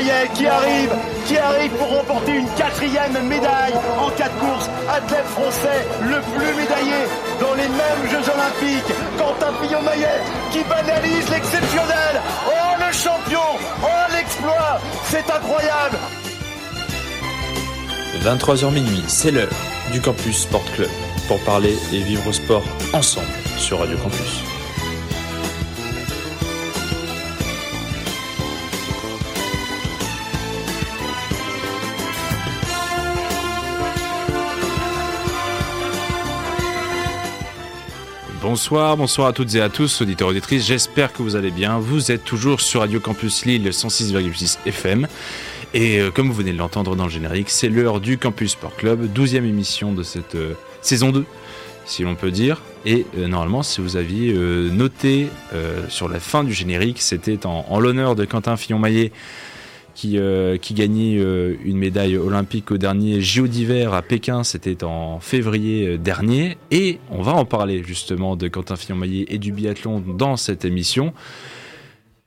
Qui arrive qui arrive pour remporter une quatrième médaille en quatre courses. Athlète français le plus médaillé dans les mêmes Jeux Olympiques. Quentin Fillon-Maillet qui banalise l'exceptionnel. Oh le champion Oh l'exploit C'est incroyable 23h minuit, c'est l'heure du Campus Sport Club pour parler et vivre au sport ensemble sur Radio Campus. Bonsoir, bonsoir à toutes et à tous, auditeurs auditrices. J'espère que vous allez bien. Vous êtes toujours sur Radio Campus Lille 106,6 FM. Et euh, comme vous venez de l'entendre dans le générique, c'est l'heure du Campus Sport Club, 12e émission de cette euh, saison 2, si l'on peut dire. Et euh, normalement, si vous aviez noté sur la fin du générique, c'était en, en l'honneur de Quentin Fillon-Maillet qui, qui gagnait une médaille olympique au dernier JO d'hiver à Pékin, c'était en février dernier. Et on va en parler justement de Quentin Fillon-Maillet et du biathlon dans cette émission.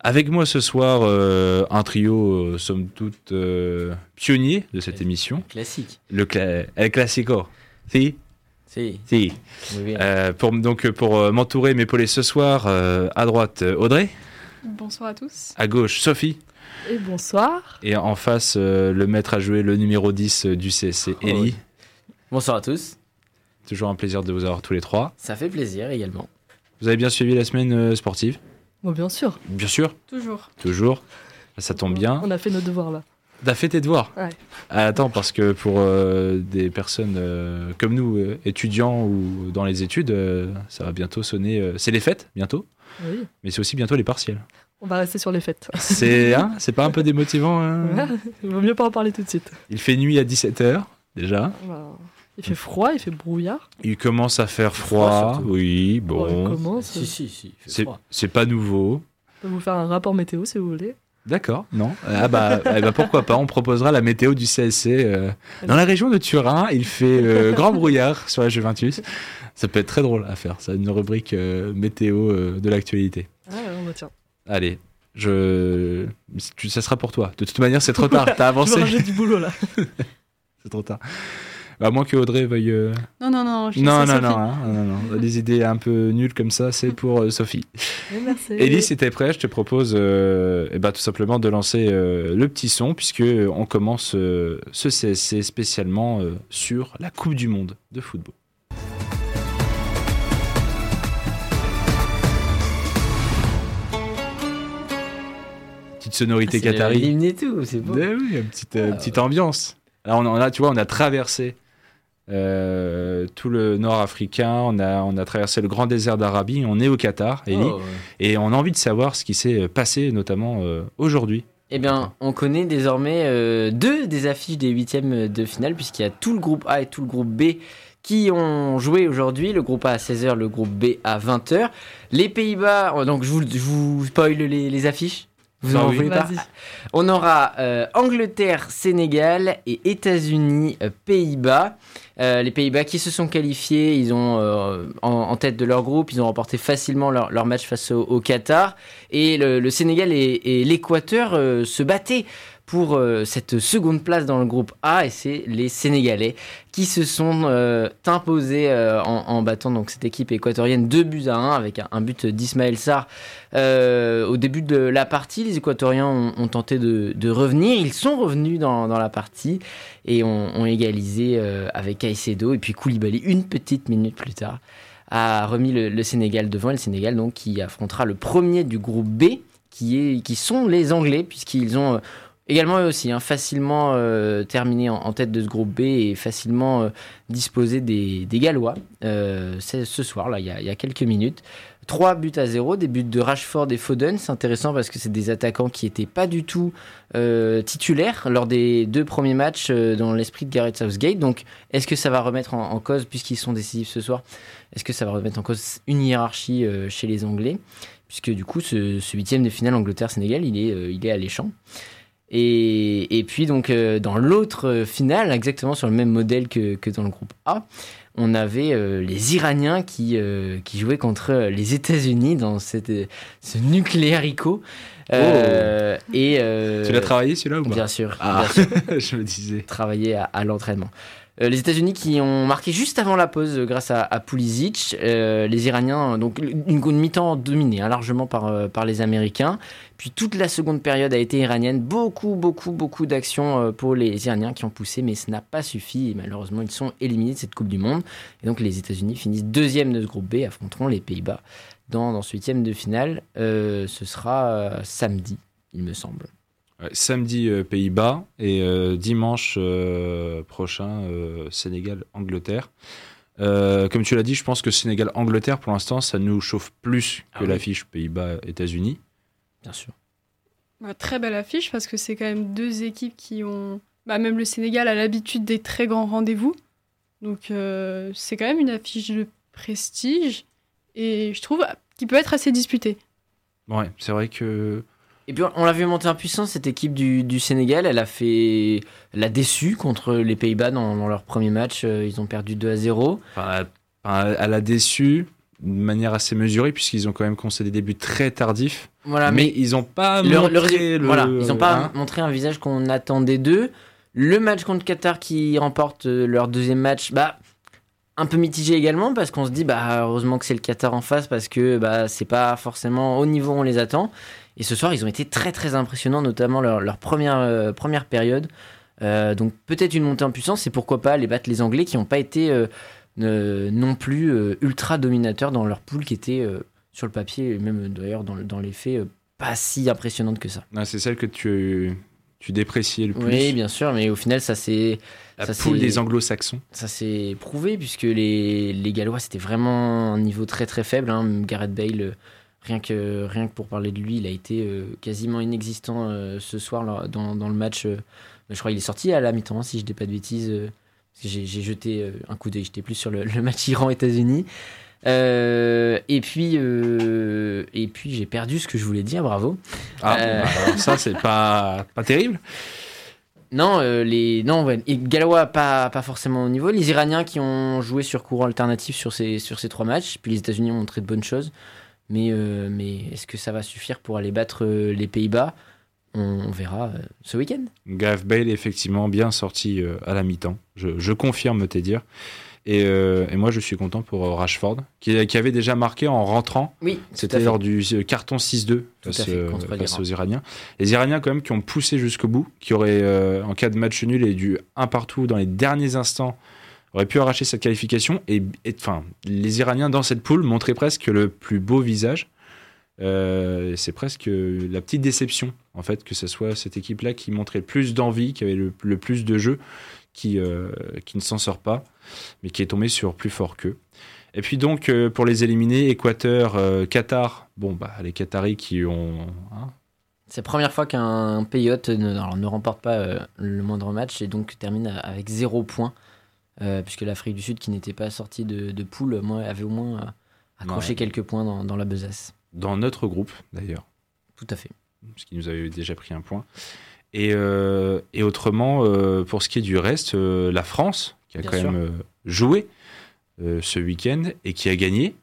Avec moi ce soir, euh, un trio, euh, somme toute, euh, pionnier de cette émission. Classique. Le cla El Classico. Si Si. Si. pour, donc, pour m'entourer, m'épauler ce soir, à droite, Audrey. Bonsoir à tous. À gauche, Sophie. Et bonsoir. Et en face, le maître à jouer, le numéro 10 du CSC, Ellie. Bonsoir à tous. Toujours un plaisir de vous avoir tous les trois. Ça fait plaisir également. Vous avez bien suivi la semaine sportive? Bien sûr. Bien sûr. Toujours. Toujours. Ça tombe bien. On a fait nos devoirs là. T'as fait tes devoirs? Ouais. Ah, attends, parce que pour euh, des personnes euh, comme nous, euh, étudiants ou dans les études, ça va bientôt sonner. c'est les fêtes, bientôt. Oui. Mais c'est aussi bientôt les partiels. On va rester sur les fêtes. C'est hein, c'est pas un peu démotivant hein? Il vaut mieux pas en parler tout de suite. Il fait nuit à 17h, déjà. Bah, il fait froid, il fait brouillard. Il commence à faire froid, oui, bon. Oh, si, si, si. C'est pas nouveau. Je peux vous faire un rapport météo si vous voulez. D'accord, non. Ah bah, eh bah, pourquoi pas, on proposera la météo du CSC. Euh, dans la région de Turin, il fait euh, grand brouillard sur la Juventus. Ça peut être très drôle à faire, ça, une rubrique euh, météo de l'actualité. Ah, on va tiens. Allez, je... ça sera pour toi. De toute manière, c'est trop tard, t'as avancé. Je du boulot là. c'est trop tard. À moins que Audrey veuille. Euh, non, non, non. Je non, non, hein, non, non, non, Les idées un peu nulles comme ça, c'est pour euh, Sophie. Merci. Ellie, si t'es prêt, je te propose euh, eh ben, tout simplement de lancer le petit son, puisque on commence ce CSC spécialement sur la Coupe du Monde de football. Petite sonorité ah, qatari. et tout, c'est beau. Eh oui, une petite, ah. petite ambiance. Là, on, a, tu vois, on a traversé euh, tout le nord africain, on a, on a traversé le grand désert d'Arabie, on est au Qatar, oh, et on a envie de savoir ce qui s'est passé, notamment euh, aujourd'hui. Eh bien, on connaît désormais euh, deux des affiches des huitièmes de finale, puisqu'il y a tout le groupe A et tout le groupe B qui ont joué aujourd'hui. Le groupe A à 16h, le groupe B à 20h. Les Pays-Bas, donc je vous, je vous spoil les, les affiches vous en voulez pas On aura euh, Angleterre, Sénégal et États-Unis, euh, Pays-Bas. Euh, les Pays-Bas qui se sont qualifiés, ils ont en, tête de leur groupe, ils ont remporté facilement leur, match face au, Qatar. Et le, Sénégal et l'Équateur se battaient pour euh, cette seconde place dans le groupe A et c'est les Sénégalais qui se sont euh, imposés euh, en, battant donc cette équipe équatorienne 2 buts à 1 avec un, but d'Ismaël Sarr au début de la partie. Les Équatoriens ont, tenté de, revenir, ils sont revenus dans, la partie et ont, égalisé avec Caicedo et puis Koulibaly une petite minute plus tard a remis le, Sénégal devant et le Sénégal donc qui affrontera le premier du groupe B qui, est, qui sont les Anglais puisqu'ils ont Également eux aussi, hein, facilement euh, terminé en, tête de ce groupe B et facilement euh, disposé des, Gallois euh, ce soir, là, il y, a, quelques minutes. 3 buts à 0, des buts de Rashford et Foden. C'est intéressant parce que c'est des attaquants qui n'étaient pas du tout titulaires lors des deux premiers matchs dans l'esprit de Gareth Southgate. Donc, est-ce que ça va remettre en, cause, puisqu'ils sont décisifs ce soir, est-ce que ça va remettre en cause une hiérarchie chez les Anglais? Puisque du coup, ce, huitième de finale Angleterre-Sénégal, il est, il est alléchant. Et, et puis donc euh, dans l'autre finale, exactement sur le même modèle que, que dans le groupe A, on avait euh, les Iraniens qui, euh, qui jouaient contre les États-Unis dans cette, ce nucléarico. Euh, et, Tu l'as travaillé celui-là ou pas? Bien sûr, Ah. bien sûr Je me disais. travailler à, à l'entraînement. Euh, les États-Unis qui ont marqué juste avant la pause euh, grâce à, à Pulisic. Euh, les Iraniens, donc une, une mi-temps dominée hein, largement par, par les Américains. Puis toute la seconde période a été iranienne. Beaucoup, beaucoup, beaucoup d'actions pour les Iraniens qui ont poussé, mais ce n'a pas suffi. Malheureusement, ils sont éliminés de cette Coupe du Monde. Et donc les États-Unis finissent deuxième de ce groupe B, affronteront les Pays-Bas dans, dans ce huitième de finale. Ce sera samedi, il me semble. Ouais, samedi euh, Pays-Bas et euh, dimanche euh, prochain euh, Sénégal-Angleterre. Euh, comme tu l'as dit, je pense que Sénégal-Angleterre, pour l'instant, ça nous chauffe plus que Ah oui. l'affiche Pays-Bas-États-Unis. Bien sûr. Très belle affiche parce que c'est quand même deux équipes qui ont. Bah, même le Sénégal a l'habitude des très grands rendez-vous. Donc euh, c'est quand même une affiche de prestige et je trouve qui peut être assez disputée. Ouais, c'est vrai que Et puis on- l'a vu monter en puissance, cette équipe du, du Sénégal, elle a fait, elle a déçu contre les Pays-Bas dans, dans leur premier match, euh, ils ont perdu 2 à 0. enfin, elle- a déçu de manière assez mesurée, puisqu'ils ont quand même concédé des buts très tardifs. Voilà, mais, mais, ils n'ont pas montré le- voilà, ils n'ont pas hein. montré un visage qu'on attendait d'eux. Le match contre Qatar qui remporte euh, leur deuxième match, bah un peu mitigé également parce qu'on se dit bah heureusement que c'est le Qatar en face parce que bah c'est pas forcément au niveau où on les attend. Et ce soir ils ont été très très impressionnants, notamment leur, leur première euh, première période. Euh, donc peut-être une montée en puissance et pourquoi pas les battre les Anglais qui n'ont pas été euh, non plus ultra dominateurs dans leur poule qui était sur le papier et même d'ailleurs dans, dans les faits pas si impressionnante que ça. Ah, c'est celle que tu, tu dépréciais le plus. Oui, bien sûr, mais au final, ça s'est La ça, poule c'est- des anglo-saxons. ça s'est prouvé puisque les, les Gallois c'était vraiment un niveau très très faible. hein. Gareth Bale, rien que rien que pour parler de lui, il a été euh, quasiment inexistant euh, ce soir là, dans, dans le match. euh, je crois qu'il est sorti à la mi-temps, hein, si je dis pas de bêtises. parce que j'ai jeté un coup d'œil, j'étais plus sur le, le match Iran-États-Unis. Et puis, et puis j'ai perdu ce que je voulais dire, bravo. Ah, bah, alors ça, c'est pas, pas terrible. Non, euh, les non, ouais, Gallois pas pas forcément au niveau. Les Iraniens qui ont joué sur courant alternatif sur ces sur ces trois matchs, puis les États-Unis ont montré de bonnes choses. Mais euh, mais est-ce que ça va suffire pour aller battre euh, les Pays-Bas? On, verra euh, ce week-end. Gareth Bale est effectivement bien sorti à la mi-temps. Je, je confirme te dire. Et, euh, et moi, je suis content pour Rashford, qui, qui avait déjà marqué en rentrant. Oui, C'était lors du carton 6-2 à face, fait, aux Iraniens. Les Iraniens, quand même, qui ont poussé jusqu'au bout, qui auraient, euh, en cas de match nul et du un partout dans les derniers instants, auraient pu arracher cette qualification. Et, enfin, les Iraniens, dans cette poule, montraient presque le plus beau visage. Euh, c'est presque la petite déception, en fait, que ce soit cette équipe-là qui montrait plus d'envie, qui avait le, plus de jeu, qui, euh, qui ne s'en sort pas, mais qui est tombé sur plus fort qu'eux. Et puis donc, euh, pour les éliminer, Équateur, Qatar, bon, bah, les Qataris qui ont... hein, C'est la première fois qu'un pays hôte ne, ne remporte pas le moindre match et donc termine avec zéro point. Euh, puisque l'Afrique du Sud, qui n'était pas sortie de, de poule, moi, avait au moins euh, accroché Ouais. quelques points dans, dans la besace. dans notre groupe, d'ailleurs, Tout à fait. parce qu'ils nous avaient déjà pris un point. Et, euh, et autrement, euh, pour ce qui est du reste, euh, la France, qui a Bien quand sûr. même joué ce week-end et qui a gagné,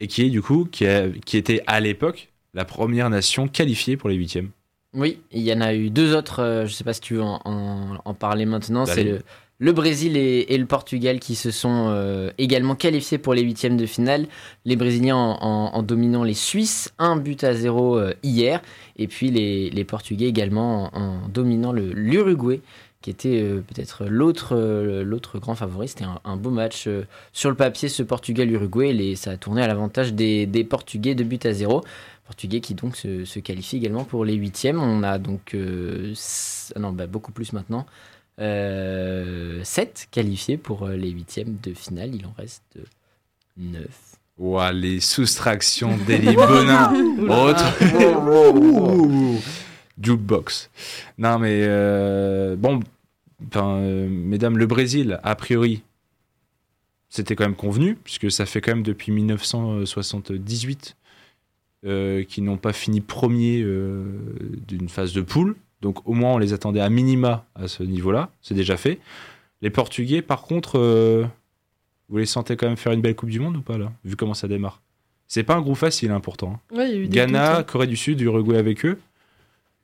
et qui est du coup, qui, a- qui était à l'époque la première nation qualifiée pour les huitièmes. Oui, il y en a eu deux autres, je ne sais pas si tu veux en, en- en parler maintenant, Allez. c'est le, le Brésil et, le Portugal qui se sont euh, également qualifiés pour les huitièmes de finale. Les Brésiliens en, dominant les Suisses, un but à zéro euh, hier, et puis les, Portugais également en, dominant l'Uruguay, qui était euh, peut-être l'autre grand favori. C'était un, beau match sur le papier, ce Portugal-Uruguay, ça a tourné à l'avantage des, Portugais de but à zéro. Portugais qui donc se, se qualifie également pour les huitièmes. On a donc non, bah, beaucoup plus maintenant. Euh, 7 qualifiés pour euh, les huitièmes de finale. Il en reste 9. Ouah, les soustractions d'Eli Bonin. Autre. Jukebox. Non, mais euh, bon, euh, mesdames, le Brésil, a priori, c'était quand même convenu, puisque ça fait quand même depuis 1978 euh, qu'ils n'ont pas fini premier euh, d'une phase de poule. Donc au moins, on les attendait à minima à ce niveau-là. C'est déjà fait. Les Portugais, par contre, euh, vous les sentez quand même faire une belle Coupe du Monde ou pas, là Vu comment ça démarre? C'est pas un groupe facile, hein, pourtant. hein. Ouais, Ghana, hein. Corée du Sud, Uruguay avec eux.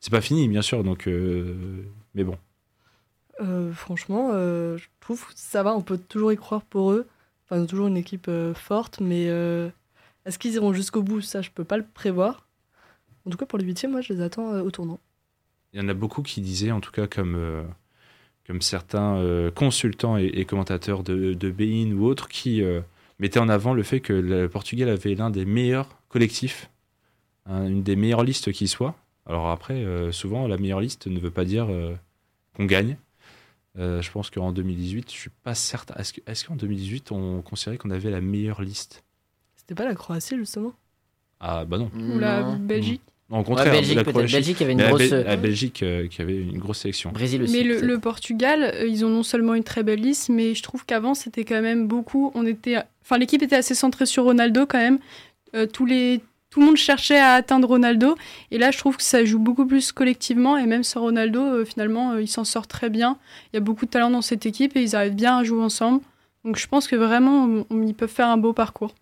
C'est pas fini, bien sûr. Donc, euh, mais bon. Euh, franchement, je trouve que ça va, on peut toujours y croire pour eux. Enfin, ils ont toujours une équipe forte, mais est-ce qu'ils iront jusqu'au bout? Ça, je peux pas le prévoir. En tout cas, pour les huitièmes, moi, je les attends au tournant. Il y en a beaucoup qui disaient, en tout cas comme, euh, comme certains euh, consultants et, et commentateurs de, de Bein ou autres, qui euh, mettaient en avant le fait que le Portugal avait l'un des meilleurs collectifs, hein, une des meilleures listes qui soit. Alors après, euh, souvent, la meilleure liste ne veut pas dire euh, qu'on gagne. Euh, je pense qu'en 2018, je suis pas certain. Est-ce que- est-ce qu'en 2018, on considérait qu'on avait la meilleure liste? C'était pas la Croatie, justement? Ah bah non. Ou la. Belgique? Non, au Ouais, contraire, Belgique, la peut-être. Croatie. Belgique avait une Mais grosse. La Belgique euh, qui avait une grosse sélection. Brésil aussi. Mais le, Portugal, euh, ils ont non seulement une très belle liste, mais je trouve qu'avant c'était quand même beaucoup. On était, enfin l'équipe était assez centrée sur Ronaldo quand même. Euh, tous les, tout le monde cherchait à atteindre Ronaldo, et là je trouve que ça joue beaucoup plus collectivement. Et même sans Ronaldo, euh, finalement, euh, il s'en sort très bien. Il y a beaucoup de talent dans cette équipe et ils arrivent bien à jouer ensemble. Donc je pense que vraiment, on- on- ils peuvent faire un beau parcours.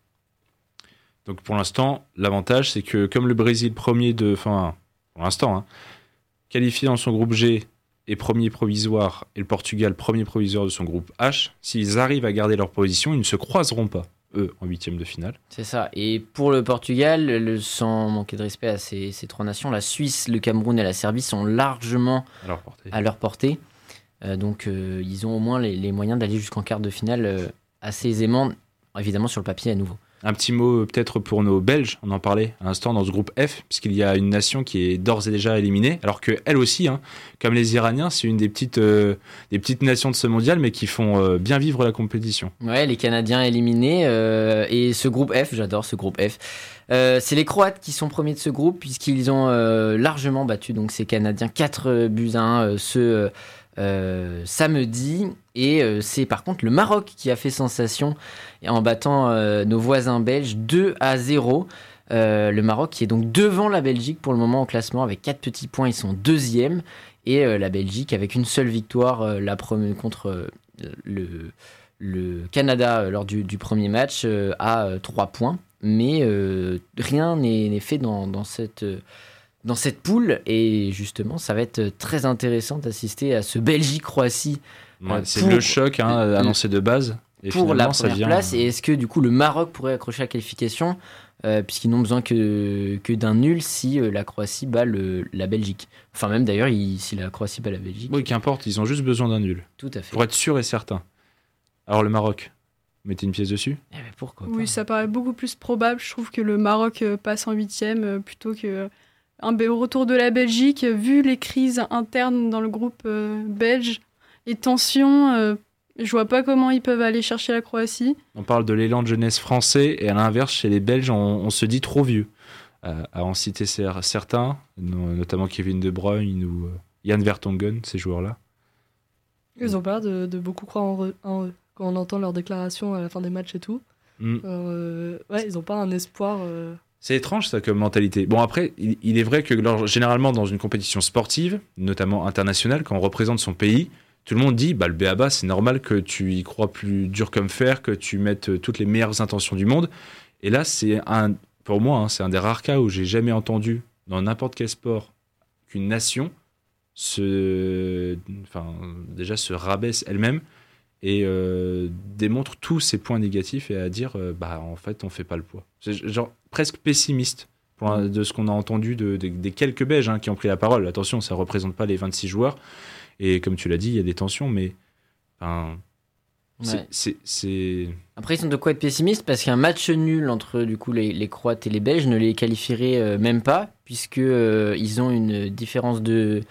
Donc pour l'instant, l'avantage, c'est que comme le Brésil premier de, enfin pour l'instant, hein, qualifié dans son groupe G et premier provisoire, et le Portugal premier provisoire de son groupe H, s'ils arrivent à garder leur position, ils ne se croiseront pas eux en huitième de finale. C'est ça. Et pour le Portugal, le- sans manquer de respect à ces, ces trois nations, la Suisse, le Cameroun et la Serbie sont largement À leur portée. à leur portée. Euh, donc euh, ils ont au moins les, les moyens d'aller jusqu'en quart de finale euh, assez aisément, évidemment sur le papier à nouveau. Un petit mot euh, peut-être pour nos Belges, on en parlait à l'instant dans ce groupe F, puisqu'il y a une nation qui est d'ores et déjà éliminée, alors que elle aussi, hein, comme les Iraniens, c'est une des petites, euh, des petites nations de ce mondial, mais qui font euh, bien vivre la compétition. Ouais, les Canadiens éliminés. et ce groupe F, j'adore ce groupe F. C'est les Croates qui sont premiers de ce groupe, puisqu'ils ont largement battu donc, ces Canadiens 4 buts à 1 euh, ce euh, samedi. Et euh, c'est par contre le Maroc qui a fait sensation en battant euh, nos voisins belges 2 à 0. Euh, le Maroc qui est donc devant la Belgique pour le moment au classement avec 4 petits points, ils sont deuxième. Et la Belgique avec une seule victoire, la première contre le, Canada lors du, premier match a 3 points. Mais rien n'est fait dans, cette, dans cette poule. Et justement, ça va être très intéressant d'assister à ce Belgique-Croatie Ouais, Euh, c'est le choc hein, annoncé de base. Et pour la première vient, place. euh, Et est-ce que du coup le Maroc pourrait accrocher la qualification euh, puisqu'ils n'ont besoin que, que d'un nul si euh, la Croatie bat le, la Belgique. Enfin même d'ailleurs il- si la Croatie bat la Belgique. Oui, qu'importe, ils ont juste besoin d'un nul. Tout à fait. Pour être sûr et certain. Alors le Maroc, vous mettez une pièce dessus Eh ben, pourquoi Oui, pas. ça paraît beaucoup plus probable. Je trouve que le Maroc euh, passe en huitième euh, plutôt que un retour de la Belgique. euh, Vu les crises internes dans le groupe euh, belge, les tensions, euh, je vois pas comment ils peuvent aller chercher la Croatie. On parle de l'élan de jeunesse français et à l'inverse, chez les Belges, on, on se dit trop vieux. Euh, à en citer cer- certains, no- notamment Kevin De Bruyne ou euh, Yann Vertonghen, ces joueurs-là. Ils ont pas l'air de, de beaucoup croire en eux, en eux. Quand on entend leurs déclarations à la fin des matchs et tout. Mm. Euh, ouais, ils ont pas un espoir. C'est étrange ça comme mentalité. Bon après, il, est vrai que généralement dans une compétition sportive, notamment internationale, quand on représente son pays, tout le monde dit bah le BABA c'est normal que tu y crois plus dur comme fer, que tu mettes euh, toutes les meilleures intentions du monde. Et là c'est un, pour moi, hein, c'est un des rares cas où j'ai jamais entendu dans n'importe quel sport qu'une nation se, enfin déjà se rabaisse elle-même et euh, démontre tous ses points négatifs et à dire euh, bah en fait on fait pas le poids. C'est genre presque pessimiste pour un- de ce qu'on a entendu de, de- des quelques Belges hein, qui ont pris la parole. Attention, ça représente pas les 26 joueurs et comme tu l'as dit, il y a des tensions, mais enfin, c'est- Ouais. Après, ils sont de quoi être pessimistes parce qu'un match nul entre du coup les, les Croates et les Belges ne les qualifierait euh, même pas puisque euh, ils ont une différence de,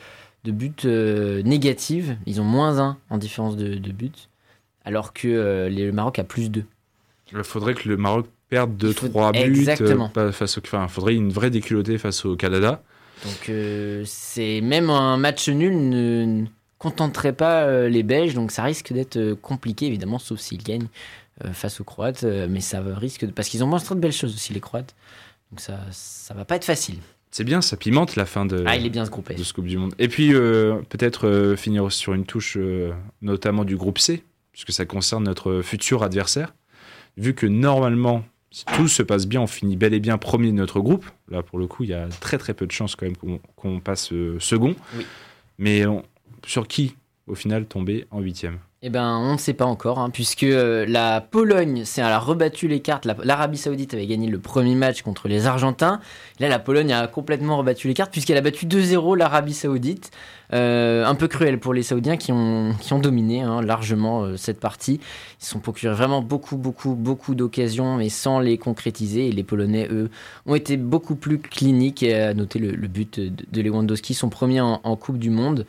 de but euh, négative. Ils ont moins 1 en différence de, de but alors que euh, le Maroc a plus 2. il faudrait que le Maroc perde Il faut- 2-3 buts Exactement. euh, pas face au enfin, il faudrait une vraie déculottée face au Canada. Donc euh, c'est même un match nul ne, ne contenterait pas euh, les Belges, donc ça risque d'être compliqué évidemment, sauf s'ils gagnent euh, face aux Croates, mais ça risque de... parce qu'ils ont montré de belles choses aussi les Croates, donc ça ça va pas être facile. C'est bien, ça pimente la fin de, Ah, il est bien ce groupe F. de ce Coupe du Monde. Et puis, peut-être finir sur une touche, notamment du groupe C, puisque ça concerne notre futur adversaire. Vu que normalement, si tout se passe bien, on finit bel et bien premier de notre groupe. Là, pour le coup, il y a très très peu de chances quand même qu'on passe euh, second. Oui. Mais on- sur qui, au final, tomber en huitième? Eh ben, on ne sait pas encore, hein, puisque euh, la Pologne, elle a rebattu les cartes. La- L'Arabie Saoudite avait gagné le premier match contre les Argentins. Là, la Pologne a complètement rebattu les cartes, puisqu'elle a battu 2-0 l'Arabie Saoudite. Euh, un peu cruel pour les Saoudiens qui ont, qui ont dominé hein, largement euh, cette partie. Ils se sont procurés vraiment beaucoup, beaucoup, beaucoup d'occasions, mais sans les concrétiser. Et les Polonais, eux, ont été beaucoup plus cliniques. Et à noter le, but de, de Lewandowski, son premier en Coupe du Monde.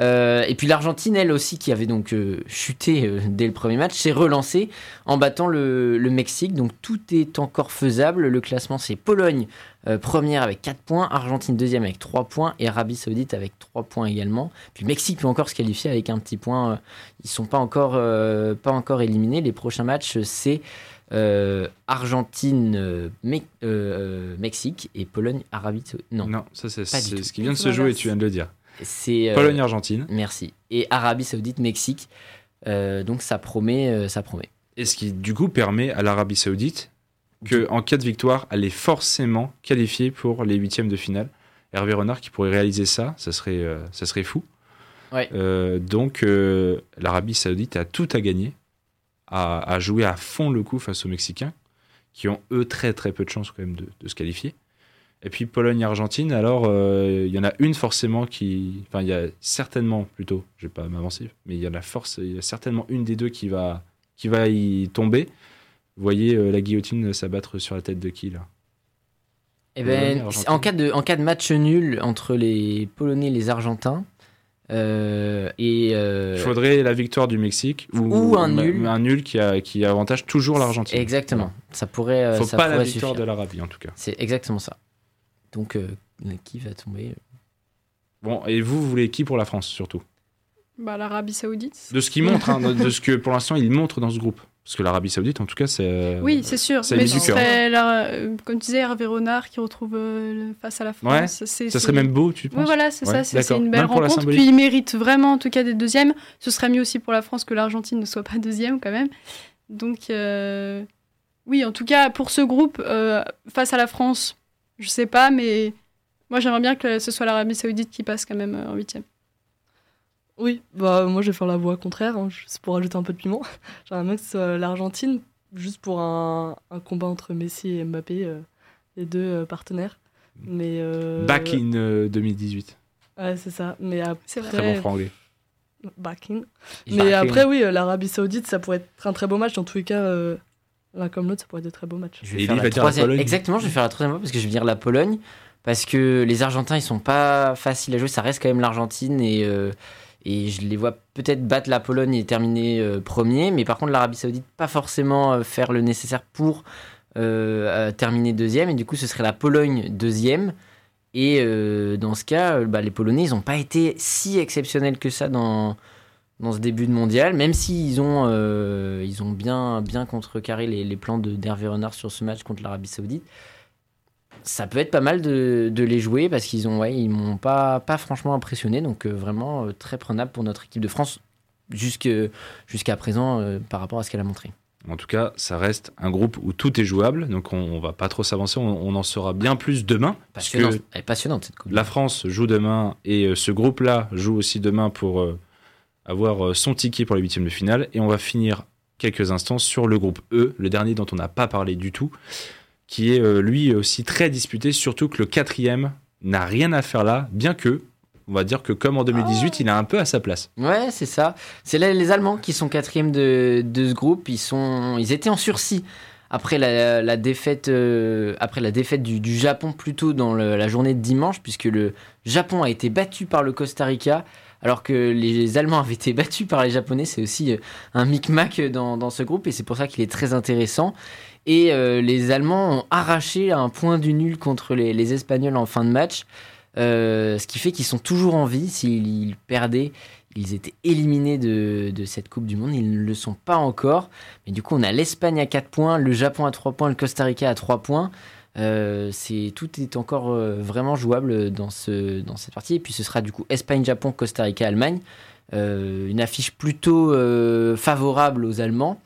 Euh, et puis l'Argentine, elle aussi, qui avait donc euh, chuté euh, dès le premier match, s'est relancée en battant le, le Mexique. Donc tout est encore faisable. Le classement, c'est Pologne euh, première avec 4 points, Argentine deuxième avec 3 points et Arabie Saoudite avec 3 points également. Puis Mexique peut encore se qualifier avec un petit point. euh, Ils sont pas encore, euh, pas encore éliminés. Les prochains matchs, c'est euh, Argentine, euh, Me- euh, euh, Mexique et Pologne, Arabie Saoudite. Non, Non, ça c'est ce qui vient de se jouer, tu viens de le dire. C'est euh, Pologne-Argentine. Merci. Et Arabie Saoudite, Mexique. Euh, donc ça promet, euh, ça promet. Et ce qui, du coup, permet à l'Arabie Saoudite que, en cas de victoire, elle est forcément qualifiée pour les huitièmes de finale. Hervé Renard qui pourrait réaliser ça, ça serait, euh, ça serait fou. Ouais. Euh, donc, euh, l'Arabie Saoudite a tout à gagner, à, à jouer à fond le coup face aux Mexicains, qui ont eux très très peu de chances quand même de, de se qualifier. Et puis Pologne-Argentine, alors euh, il y en a une forcément qui. Enfin, il y a certainement plutôt, je vais pas m'avancer, mais il y en a force, il y a certainement une des deux qui va, qui va y tomber. Vous voyez euh, la guillotine s'abattre sur la tête de qui là? Eh ben, en, cas de, en cas de match nul entre les Polonais et les Argentins, euh, et euh, Il faudrait la victoire du Mexique ou, Ou un nul. Un nul qui, a, qui avantage toujours l'Argentine. exactement, ça pourrait, euh, Faut ça pas la victoire suffire. de l'Arabie en tout cas. C'est exactement ça. Donc euh, qui va tomber Bon, et vous, vous voulez qui pour la France surtout? Bah, l'Arabie Saoudite. De ce qu'il montre, hein, de ce que pour l'instant il montre dans ce groupe. Parce que l'Arabie Saoudite, en tout cas, c'est. euh, Oui, c'est sûr. Mais ce du cœur. serait, la- euh, comme tu disais, Hervé Renard qui retrouve euh, face à la France. Ouais, c'est- Ça serait même beau, tu penses? Oui, voilà, c'est Ouais, ça. C'est une belle Même rencontre. Puis il mérite vraiment, en tout cas, d'être deuxième. Ce serait mieux aussi pour la France que l'Argentine ne soit pas deuxième, quand même. Donc, euh, oui, en tout cas, pour ce groupe, euh, face à la France, je sais pas, mais moi, j'aimerais bien que ce soit l'Arabie Saoudite qui passe quand même euh, en huitième. Oui, bah moi je vais faire la voie contraire, hein, c'est pour ajouter un peu de piment. J'aimerais bien que ce soit l'Argentine, juste pour un, un combat entre Messi et Mbappé, euh, les deux euh, partenaires. Mais euh, Back in euh, 2018. Ouais, c'est ça. Mais après, C'est vrai. Très bon franc anglais. back in. Mais après, oui, l'Arabie Saoudite, ça pourrait être un très beau match. Dans tous les cas, euh, l'un comme l'autre, ça pourrait être de très beaux matchs. Je vais faire la troisième. Exactement, je vais faire la troisième fois parce que je vais dire la Pologne. Parce que les Argentins, ils sont pas faciles à jouer. Ça reste quand même l'Argentine et, euh, et je les vois peut-être battre la Pologne et terminer euh, premier. Mais par contre, l'Arabie Saoudite, pas forcément euh, faire le nécessaire pour terminer deuxième. Et du coup, ce serait la Pologne deuxième. Et euh, dans ce cas, bah, les Polonais, ils n'ont pas été si exceptionnels que ça dans, dans ce début de mondial, même s'ils ont, euh, ils ont bien, bien contrecarré les, les plans de d'Hervé Renard sur ce match contre l'Arabie Saoudite. Ça peut être pas mal de, de les jouer parce qu'ils ont, ouais, ils m'ont pas, pas franchement impressionné, donc euh, vraiment euh, très prenable pour notre équipe de France jusqu'à présent par rapport à ce qu'elle a montré. En tout cas, ça reste un groupe où tout est jouable, donc on, on va pas trop s'avancer, on, on en saura bien plus demain, parce que Passionnante, elle est passionnante cette coupe. la France joue demain et ce groupe-là joue aussi demain pour avoir euh, son ticket pour les huitièmes de finale, et on va finir quelques instants sur le groupe E, le dernier dont on n'a pas parlé du tout, qui est euh, lui aussi très disputé, surtout que le quatrième n'a rien à faire là, bien que, on va dire que comme en 2018, il est un peu à sa place. Ouais, c'est ça. C'est les Allemands qui sont quatrième de, de ce groupe. Ils, sont, ils étaient en sursis après la, la défaite, euh, après la défaite du, du Japon plus tôt dans la journée de dimanche, puisque le Japon a été battu par le Costa Rica, alors que les Allemands avaient été battus par les Japonais. C'est aussi euh, un micmac dans, dans ce groupe et c'est pour ça qu'il est très intéressant. Et euh, les Allemands ont arraché un point du nul contre les, Espagnols en fin de match. Euh, ce qui fait qu'ils sont toujours en vie. S'ils ils perdaient, ils étaient éliminés de, de cette Coupe du Monde. Ils ne le sont pas encore. Mais du coup, on a l'Espagne à 4 points, le Japon à 3 points, le Costa Rica à 3 points. Euh, c'est tout est encore euh, vraiment jouable dans ce dans cette partie. Et puis ce sera du coup Espagne, Japon, Costa Rica, Allemagne. Euh, une affiche plutôt favorable aux Allemands,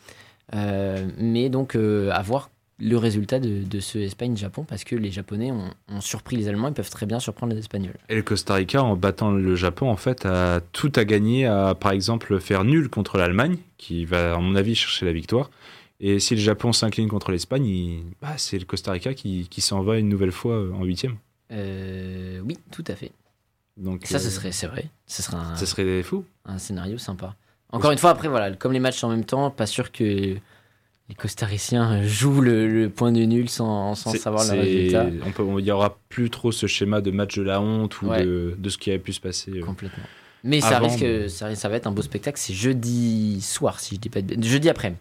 mais donc à voir le résultat de, ce Espagne-Japon parce que les Japonais ont, ont surpris les Allemands, ils peuvent très bien surprendre les Espagnols. Et le Costa Rica, en battant le Japon, en fait, a tout à gagner à, par exemple, faire nul contre l'Allemagne, qui va, à mon avis, chercher la victoire. Et si le Japon s'incline contre l'Espagne, il- bah, c'est le Costa Rica qui, qui s'en va une nouvelle fois euh, en huitième. Euh, oui, tout à fait. Donc, Ça, ce euh, serait, c'est vrai, ce serait un, ça serait fou. un scénario sympa. Encore une fois, après, voilà, comme les matchs en même temps, pas sûr que les Costariciens jouent le, le point de nul sans, sans savoir le résultat. On peut, on- il n'y aura plus trop ce schéma de match de la honte ou Ouais. de, de ce qui a pu se passer. Complètement. Mais ça risque, mais- ça, ça va être un beau spectacle. C'est jeudi soir, si je dis pas de, jeudi après,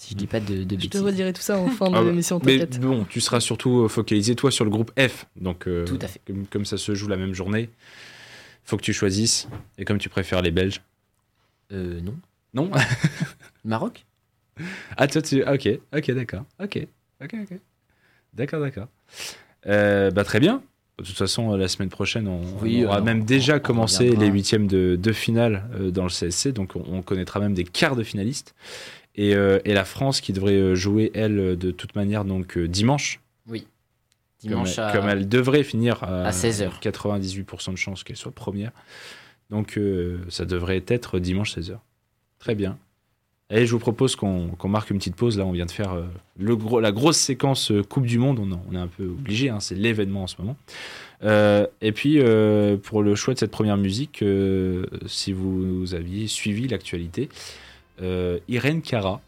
si je dis pas de, de Je te bêtises. redirai tout ça en fin de Ah bah, l'émission, Mais bon, tu seras surtout euh, focalisé, toi, sur le groupe F. Donc, euh, Tout à fait. Comme, comme ça se joue la même journée, faut que tu choisisses. Et comme tu préfères les Belges. Euh, non. Non? Maroc? Ah, toi, tu. ah, Ok, ok, d'accord. Ok, ok, ok. D'accord, d'accord. Euh, bah, très bien. De toute façon, la semaine prochaine, on, Oui, on aura même on- déjà on commencé les huitièmes de, de finale euh, dans le CSC. Donc, on, on connaîtra même des quarts de finalistes. Et, euh, et la France qui devrait euh, jouer, elle, de toute manière, donc euh, dimanche. Dimanche comme, à, comme elle devrait finir à, à 16 heures. 98% de chances qu'elle soit première. Donc euh, ça devrait être dimanche 16h. Très bien. Et je vous propose qu'on qu'on marque une petite pause. Là, on vient de faire euh, le gros, la grosse séquence euh, Coupe du Monde. On, on est un peu obligé, hein, c'est l'événement en ce moment. Euh, et puis, euh, pour le choix de cette première musique, euh, si vous aviez suivi l'actualité, euh, Irène Cara,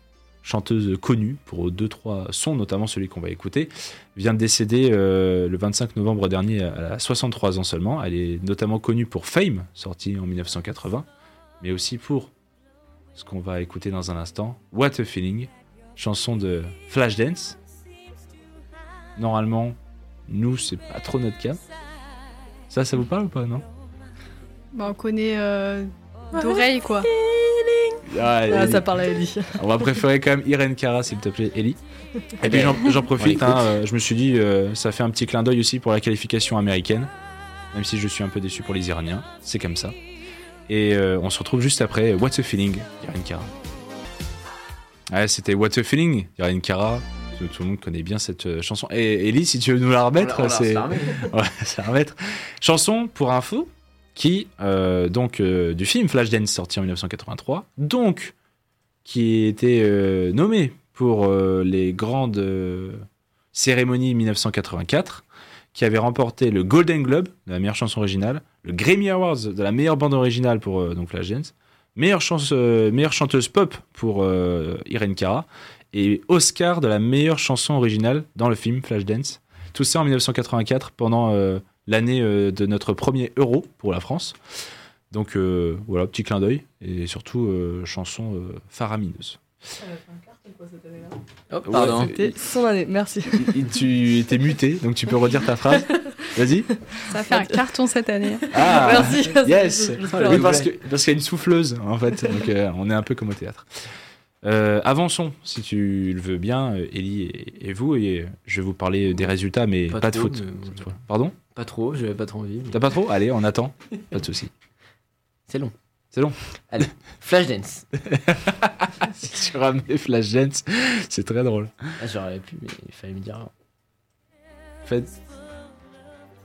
chanteuse connue pour deux trois sons, notamment celui qu'on va écouter, vient de décéder euh, le 25 novembre dernier à à 63 ans seulement. Elle est notamment connue pour Fame, sorti en 1980, mais aussi pour ce qu'on va écouter dans un instant, What a Feeling, chanson de Flashdance. Normalement, nous, c'est pas trop notre cas. Ça, ça vous parle ou pas, non? Bah, on connaît euh, d'oreille, quoi. Ah, Ah, ça parle à Ellie. On va préférer quand même Irène Cara, s'il te plaît, Ellie. Et puis j'en profite, hein, euh, je me suis dit, euh, ça fait un petit clin d'œil aussi pour la qualification américaine, même si je suis un peu déçu pour les Iraniens, c'est comme ça. Et euh, on se retrouve juste après What's a Feeling, Irène Cara. Ouais, c'était What's a Feeling, Irène Cara. Tout, tout le monde connaît bien cette chanson. Et Ellie, si tu veux nous la remettre, c'est. Ouais, va remettre. Chanson pour info qui euh, donc euh, du film Flashdance sorti en 1983, donc qui était euh, nommé pour les grandes cérémonies 1984, qui avait remporté le Golden Globe de la meilleure chanson originale, le Grammy Awards de la meilleure bande originale pour donc Flashdance, meilleure, chanteuse pop pour Irene Cara et Oscar de la meilleure chanson originale dans le film Flashdance. Tout ça en 1984 pendant l'année euh, de notre premier euro pour la France. Donc euh, voilà, petit clin d'œil et surtout euh, chanson euh, faramineuse. Oh, pardon. C'était son année, merci. Tu étais muté, donc tu peux redire ta phrase. Vas-y. Ça a fait un carton cette année. Ah, Merci. Yes. Oui, parce qu'il y a une souffleuse en fait, donc euh, on est un peu comme au théâtre. Euh, avançons, si tu le veux bien, Ellie et, et vous, et je vais vous parler des résultats, mais pas, Pas de trop, foot. mais- cette fois. Pardon? Pas trop, j'avais pas trop envie. mais T'as pas trop? Allez, on attend. Pas de souci. C'est long. C'est long. Allez, Flashdance. si tu ramènes Flashdance, c'est très drôle. Ah, J'aurais pu, mais il fallait me dire. Faites.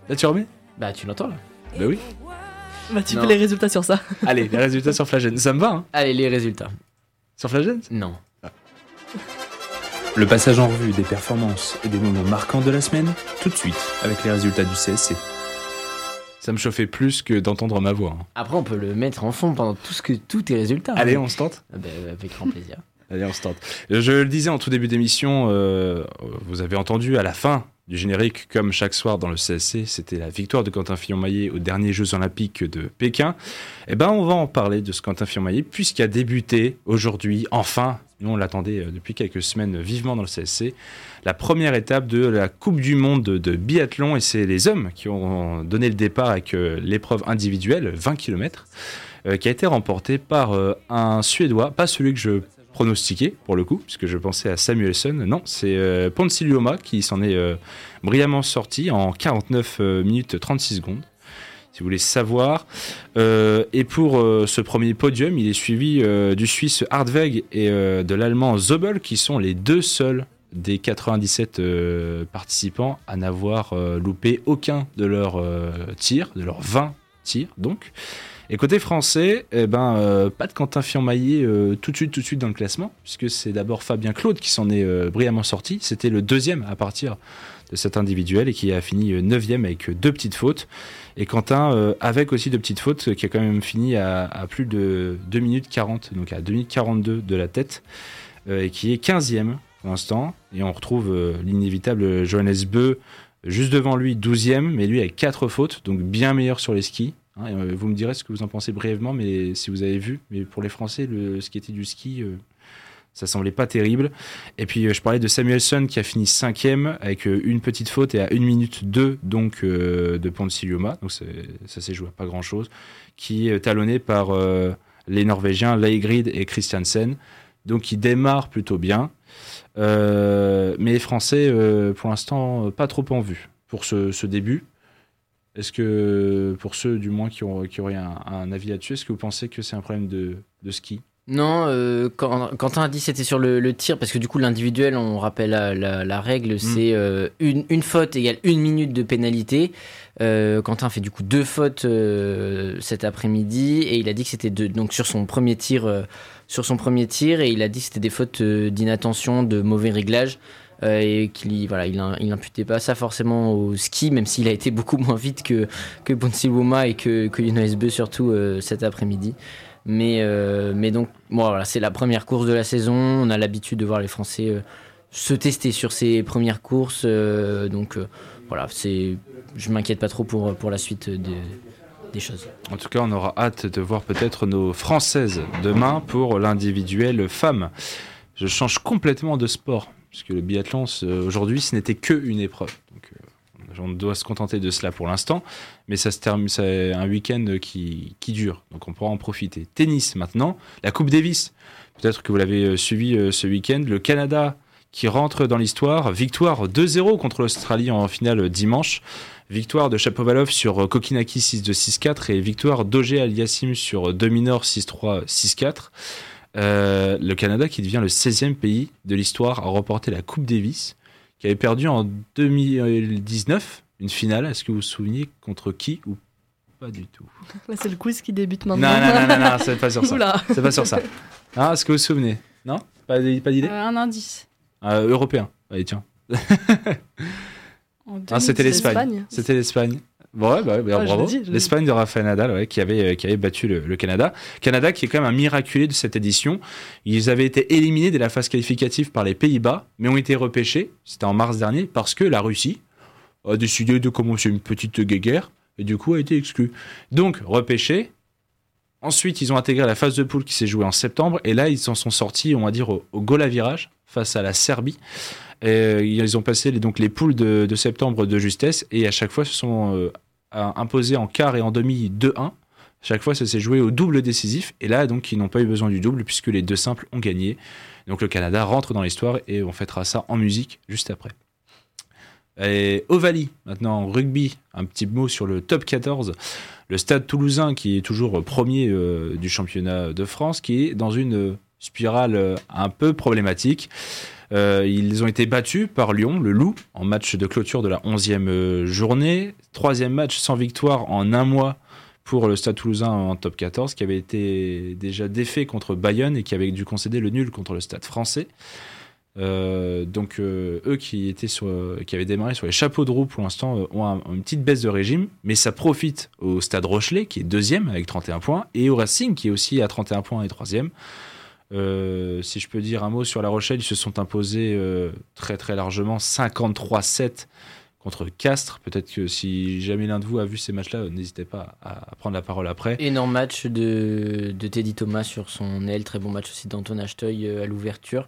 Là, tu remets? Bah, tu l'entends là Bah oui. Bah, tu Non. fais les résultats sur ça. Allez, les résultats sur Flashdance. Ça me va, hein Allez, les résultats. Sur Flashdance? Non. Le passage en revue des performances et des moments marquants de la semaine, tout de suite, avec les résultats du CSC. Ça me chauffait plus que d'entendre ma voix. hein. Après, on peut le mettre en fond pendant tout ce que tous tes résultats. Allez, on se tente? Ah bah, avec grand plaisir. Allez, on se tente. Je le disais en tout début d'émission, euh, vous avez entendu à la fin du générique, comme chaque soir dans le CSC, c'était la victoire de Quentin Fillon-Maillet aux derniers Jeux Olympiques de Pékin. Eh ben, on va en parler de ce Quentin Fillon-Maillet, puisqu'il a débuté aujourd'hui, enfin, nous on l'attendait euh, depuis quelques semaines vivement dans le CSC, la première étape de la Coupe du Monde de, biathlon, et c'est les hommes qui ont donné le départ avec euh, l'épreuve individuelle, 20 km, qui a été remportée par euh, un Suédois, pas celui que je pronostiqué pour le coup, puisque je pensais à Samuelson. Non, c'est euh, qui s'en est euh, brillamment sorti en 49 euh, minutes 36 secondes. Si vous voulez savoir. Euh, et pour euh, ce premier podium, il est suivi euh, du Suisse Hardweg et de l'Allemand Zobel, qui sont les deux seuls des 97 euh, participants à n'avoir loupé aucun de leurs tirs, de leurs 20 tirs donc. Et côté français, eh ben, pas de Quentin Fianmaillet euh, tout de suite, tout de suite dans le classement, puisque c'est d'abord Fabien Claude qui s'en est brillamment sorti. C'était le deuxième à partir de cet individuel et qui a fini euh, neuvième avec euh, deux petites fautes. Et Quentin, euh, avec aussi deux petites fautes, qui a quand même fini à, plus de 2 minutes 40, donc à 2 minutes 42 de la tête, euh, et qui est 15e pour l'instant. Et on retrouve euh, l'inévitable Johannes Beu juste devant lui, 12e, mais lui avec quatre fautes, donc bien meilleur sur les skis. Hein, euh, vous me direz ce que vous en pensez brièvement, mais si vous avez vu, mais pour les Français, le, ce qui était du ski, euh, ça semblait pas terrible. Et puis euh, je parlais de Samuelson qui a fini cinquième avec euh, une petite faute et à 1 minute 2 donc euh, de Poncilioma, donc ça s'est joué à pas grand chose, qui est talonné par les Norvégiens Leigrid et Christiansen, donc qui démarre plutôt bien. Mais les Français, pour l'instant, pas trop en vue pour ce, début. Est-ce que, pour ceux du moins qui, auraient un, avis là-dessus, est-ce que vous pensez que c'est un problème de ski? Non, euh, quand, Quentin a dit c'était sur le, le tir, parce que du coup l'individuel, on rappelle la, la- la règle, c'est euh, une, une faute égale une minute de pénalité. Euh, Quentin fait du coup deux fautes euh, cet après-midi et il a dit que c'était donc sur son premier tir, sur son premier tir et il a dit que c'était des fautes d'inattention, de mauvais réglage. euh, et qu'il voilà, il, il imputait pas ça forcément au ski, même s'il a été beaucoup moins vite que que Bonsilwuma et que que Beu surtout euh, cet après-midi. Mais, euh, mais donc, bon, voilà, c'est la première course de la saison. On a l'habitude de voir les Français euh, se tester sur ces premières courses. euh, donc, voilà, c'est, je m'inquiète pas trop pour, pour la suite de- des choses. En tout cas, on aura hâte de voir peut-être nos Françaises demain pour l'individuel femme. Je change complètement de sport, puisque le biathlon, aujourd'hui, ce n'était que une épreuve. On doit se contenter de cela pour l'instant, mais ça se termine, c'est un week-end qui, qui dure, donc on pourra en profiter. Tennis maintenant, la Coupe Davis. Peut-être que vous l'avez euh, suivi euh, ce week-end. Le Canada qui rentre dans l'histoire. Victoire 2-0 contre l'Australie en finale dimanche. Victoire de Chapovalov sur euh, Kokinaki 6-2-6-4 et victoire d'Auger Aliassim sur Dominor 6-3, 6-4. Euh, le Canada qui devient le 16e pays de l'histoire à remporter la Coupe Davis, qui avait perdu en 2019 une finale. Est-ce que vous vous souvenez contre qui ou pas du tout? Là, c'est le quiz qui débute Non, maintenant. non, non, non, non, c'est pas sur ça. C'est pas sur ça. Ah, Est-ce que vous vous souvenez? Non? Pas, d'idée? Euh, un indice. Euh, Européen. Allez, tiens. En Ah, c'était 2017. l'Espagne. l'Espagne. C'était l'Espagne. Ouais, bah, bah, Ah, bravo. L'Espagne de Rafael Nadal, ouais, qui avait, euh, qui avait battu le, le Canada. Canada qui est quand même un miraculé de cette édition. Ils avaient été éliminés dès la phase qualificative par les Pays-Bas, mais ont été repêchés, c'était en mars dernier, parce que la Russie a décidé de commencer une petite guéguerre et du coup a été exclu. Donc, repêchés. Ensuite, ils ont intégré la phase de poule qui s'est jouée en septembre, et là, ils s'en sont sortis, on va dire, au, au goal à virage face à la Serbie. Et, euh, ils ont passé les, donc les poules de, de septembre de justesse, et à chaque fois se sont euh, imposés en quart et en demi 2-1. Chaque fois, ça s'est joué au double décisif, et là, donc, ils n'ont pas eu besoin du double puisque les deux simples ont gagné. Donc, le Canada rentre dans l'histoire et on fêtera ça en musique juste après. Et Ovalie, maintenant en rugby, un petit mot sur le top 14. Le stade toulousain, qui est toujours premier euh, du championnat de France, qui est dans une spirale euh, un peu problématique. Euh, ils ont été battus par Lyon, le Loup, en match de clôture de la 11e euh, journée. Troisième match sans victoire en un mois pour le Stade toulousain en top 14, qui avait été déjà défait contre Bayonne et qui avait dû concéder le nul contre le Stade français. Euh, donc eux qui avaient démarré sur les chapeaux de roue pour l'instant ont un- une petite baisse de régime, mais ça profite au Stade Rochelet qui est deuxième avec 31 points et au Racing qui est aussi à 31 points et troisième. Euh, si je peux dire un mot sur La Rochelle, ils se sont imposés euh, très très largement 53-7 contre Castres. Peut-être que si jamais l'un de vous a vu ces matchs-là, n'hésitez pas à, prendre la parole après. Énorme match de, de Teddy Thomas sur son aile, très bon match aussi d'Anton Achteuil à l'ouverture.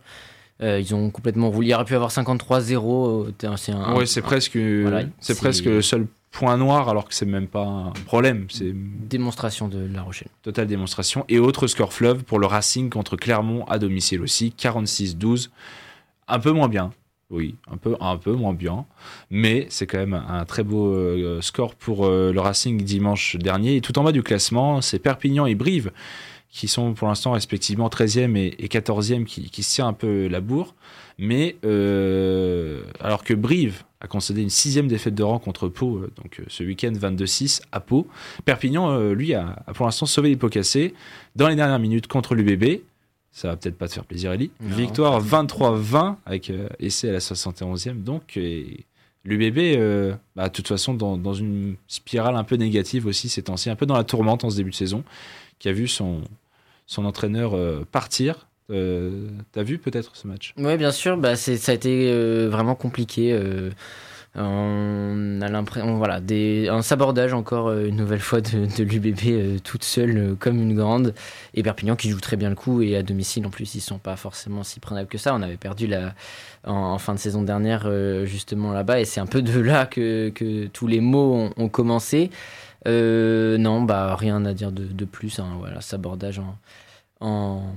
Euh, ils ont complètement roulé. Il aurait pu avoir 53-0. euh, C'est un, Ouais, c'est presque, Voilà, c'est- presque le seul point noir alors que c'est même pas un problème. C'est Démonstration de La Rochelle. totale démonstration. Et autre score fleuve pour le Racing contre Clermont à domicile aussi, 46-12. Un peu moins bien. Oui, un peu, un peu moins bien. Mais c'est quand même un très beau euh, score pour euh, le Racing dimanche dernier. Et tout en bas du classement, c'est Perpignan et Brive qui sont pour l'instant respectivement 13e et, et 14e qui, qui se tirent un peu la bourre. Mais euh, alors que Brive a concédé une sixième défaite de rang contre Pau, euh, donc euh, ce week-end 22-6 à Pau, Perpignan, euh, lui, a, a pour l'instant sauvé les pots cassés dans les dernières minutes contre l'UBB. Ça va peut-être pas te faire plaisir, Ellie. Non, Victoire 23-20 avec euh, essai à la 71e. Donc, et l'UBB, bah, de toute façon, dans, dans une spirale un peu négative aussi ces temps-ci, un peu dans la tourmente en ce début de saison, qui a vu son, son entraîneur euh, partir. Euh, T'as vu peut-être ce match? Oui, bien sûr, bah, ça a été euh, vraiment compliqué. euh, on a l'impression, voilà, un sabordage encore une nouvelle fois de, l'UBB toute seule comme une grande. Et Perpignan qui joue très bien le coup et à domicile en plus, ils sont pas forcément si prenables que ça. On avait perdu en, fin de saison dernière justement là-bas et c'est un peu de là que, que tous les ont, ont commencé. Euh, non, bah rien à dire de, de plus. hein, voilà, sabordage en, en,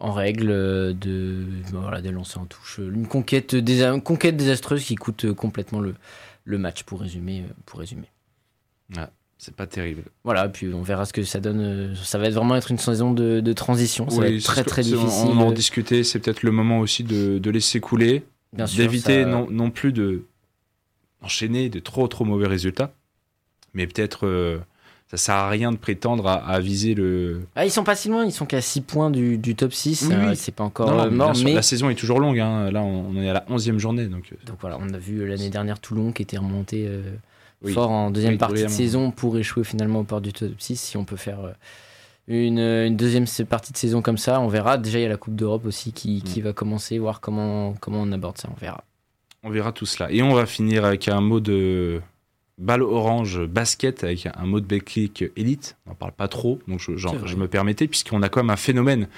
en règle euh, de bah, voilà, des lancers en touche. Une conquête, dés- une conquête désastreuse qui coûte euh, complètement le, le match pour résumer. euh, Pour résumer. C'est pas terrible. Voilà, puis on verra ce que ça donne. euh, Ça va être vraiment être une saison de, de transition. Ça va être c'est très très difficile. On en discutait, c'est peut-être le moment aussi de, de laisser couler, d'éviter ça- non, non plus de enchaîner de trop trop mauvais résultats, mais peut-être euh, ça sert à rien de prétendre à, à viser le. Ah, ils sont pas si loin, ils sont qu'à 6 points du, du top 6. Oui, euh, oui. c'est pas encore Non, non, euh, mort, bien sûr, mais. la saison est toujours longue. hein. Là, on, on est à la 11e journée, donc euh, Donc voilà, on a vu l'année dernière Toulon qui était remonté euh, Oui. fort en deuxième partie de saison pour échouer finalement au port du top 6. Si on peut faire une, une deuxième partie de saison comme ça, on verra. Déjà, il y a la Coupe d'Europe aussi qui, qui va commencer, voir comment, comment on aborde ça, on verra. on verra tout cela. Et on va finir avec un mot de balle orange basket avec un mot de Betclic élite. On n'en parle pas trop, donc je, genre, me permettais, puisqu'on a quand même un phénomène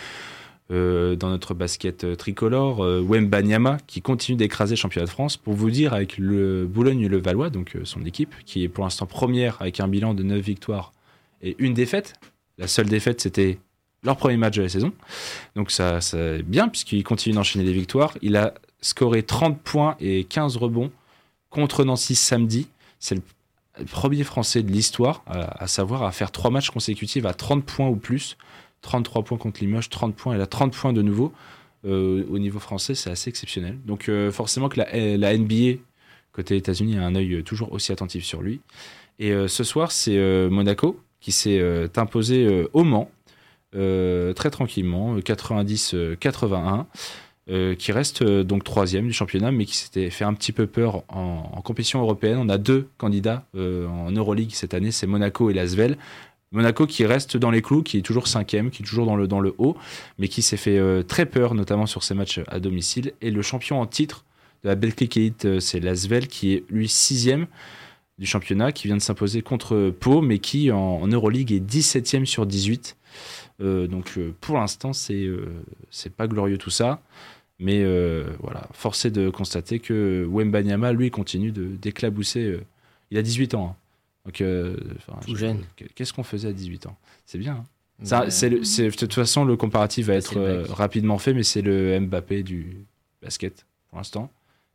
euh, dans notre basket euh, tricolore, euh, Wemba Nyama, qui continue d'écraser le championnat de France. Pour vous dire, avec le Boulogne-le-Valois, donc euh, son équipe, qui est pour l'instant première avec un bilan de 9 victoires et une défaite. La seule défaite, c'était leur premier match de la saison. Donc ça, ça est bien, puisqu'il continue d'enchaîner les victoires. Il a scoré 30 points et 15 rebonds contre Nancy samedi. C'est le premier Français de l'histoire, à, savoir à faire trois matchs consécutifs à 30 points ou plus. 33 points contre Limoges, 30 points, et là 30 points de nouveau. Euh, au niveau français, c'est assez exceptionnel. Donc euh, forcément que la, NBA, côté États-Unis, a un œil toujours aussi attentif sur lui. Et euh, ce soir, c'est euh, Monaco qui s'est euh, imposé euh, au Mans, euh, très tranquillement, euh, 90-81. Euh, qui reste euh, donc troisième du championnat, mais qui s'était fait un petit peu peur en, compétition européenne. On a deux candidats euh, en Euroleague cette année, c'est Monaco et Lasvel. Monaco qui reste dans les clous, qui est toujours cinquième, qui est toujours dans le, dans le haut, mais qui s'est fait très peur, notamment sur ses matchs à domicile. Et le champion en titre de la Belgique Elite, c'est Lasvel, qui est lui sixième du championnat, qui vient de s'imposer contre Pau, mais qui en, en Euroleague est 17e sur 18. Euh, donc pour l'instant, c'est c'est pas glorieux tout ça. Mais euh, voilà, force est de constater que Wembanyama, lui, continue d'éclabousser. euh, il a 18 ans. hein. Donc, euh, Tout je- jeune. Qu'est-ce qu'on faisait à 18 ans? C'est bien. hein. Ça, le- de toute façon, le comparatif va être euh, rapidement fait, mais c'est le Mbappé du basket pour l'instant.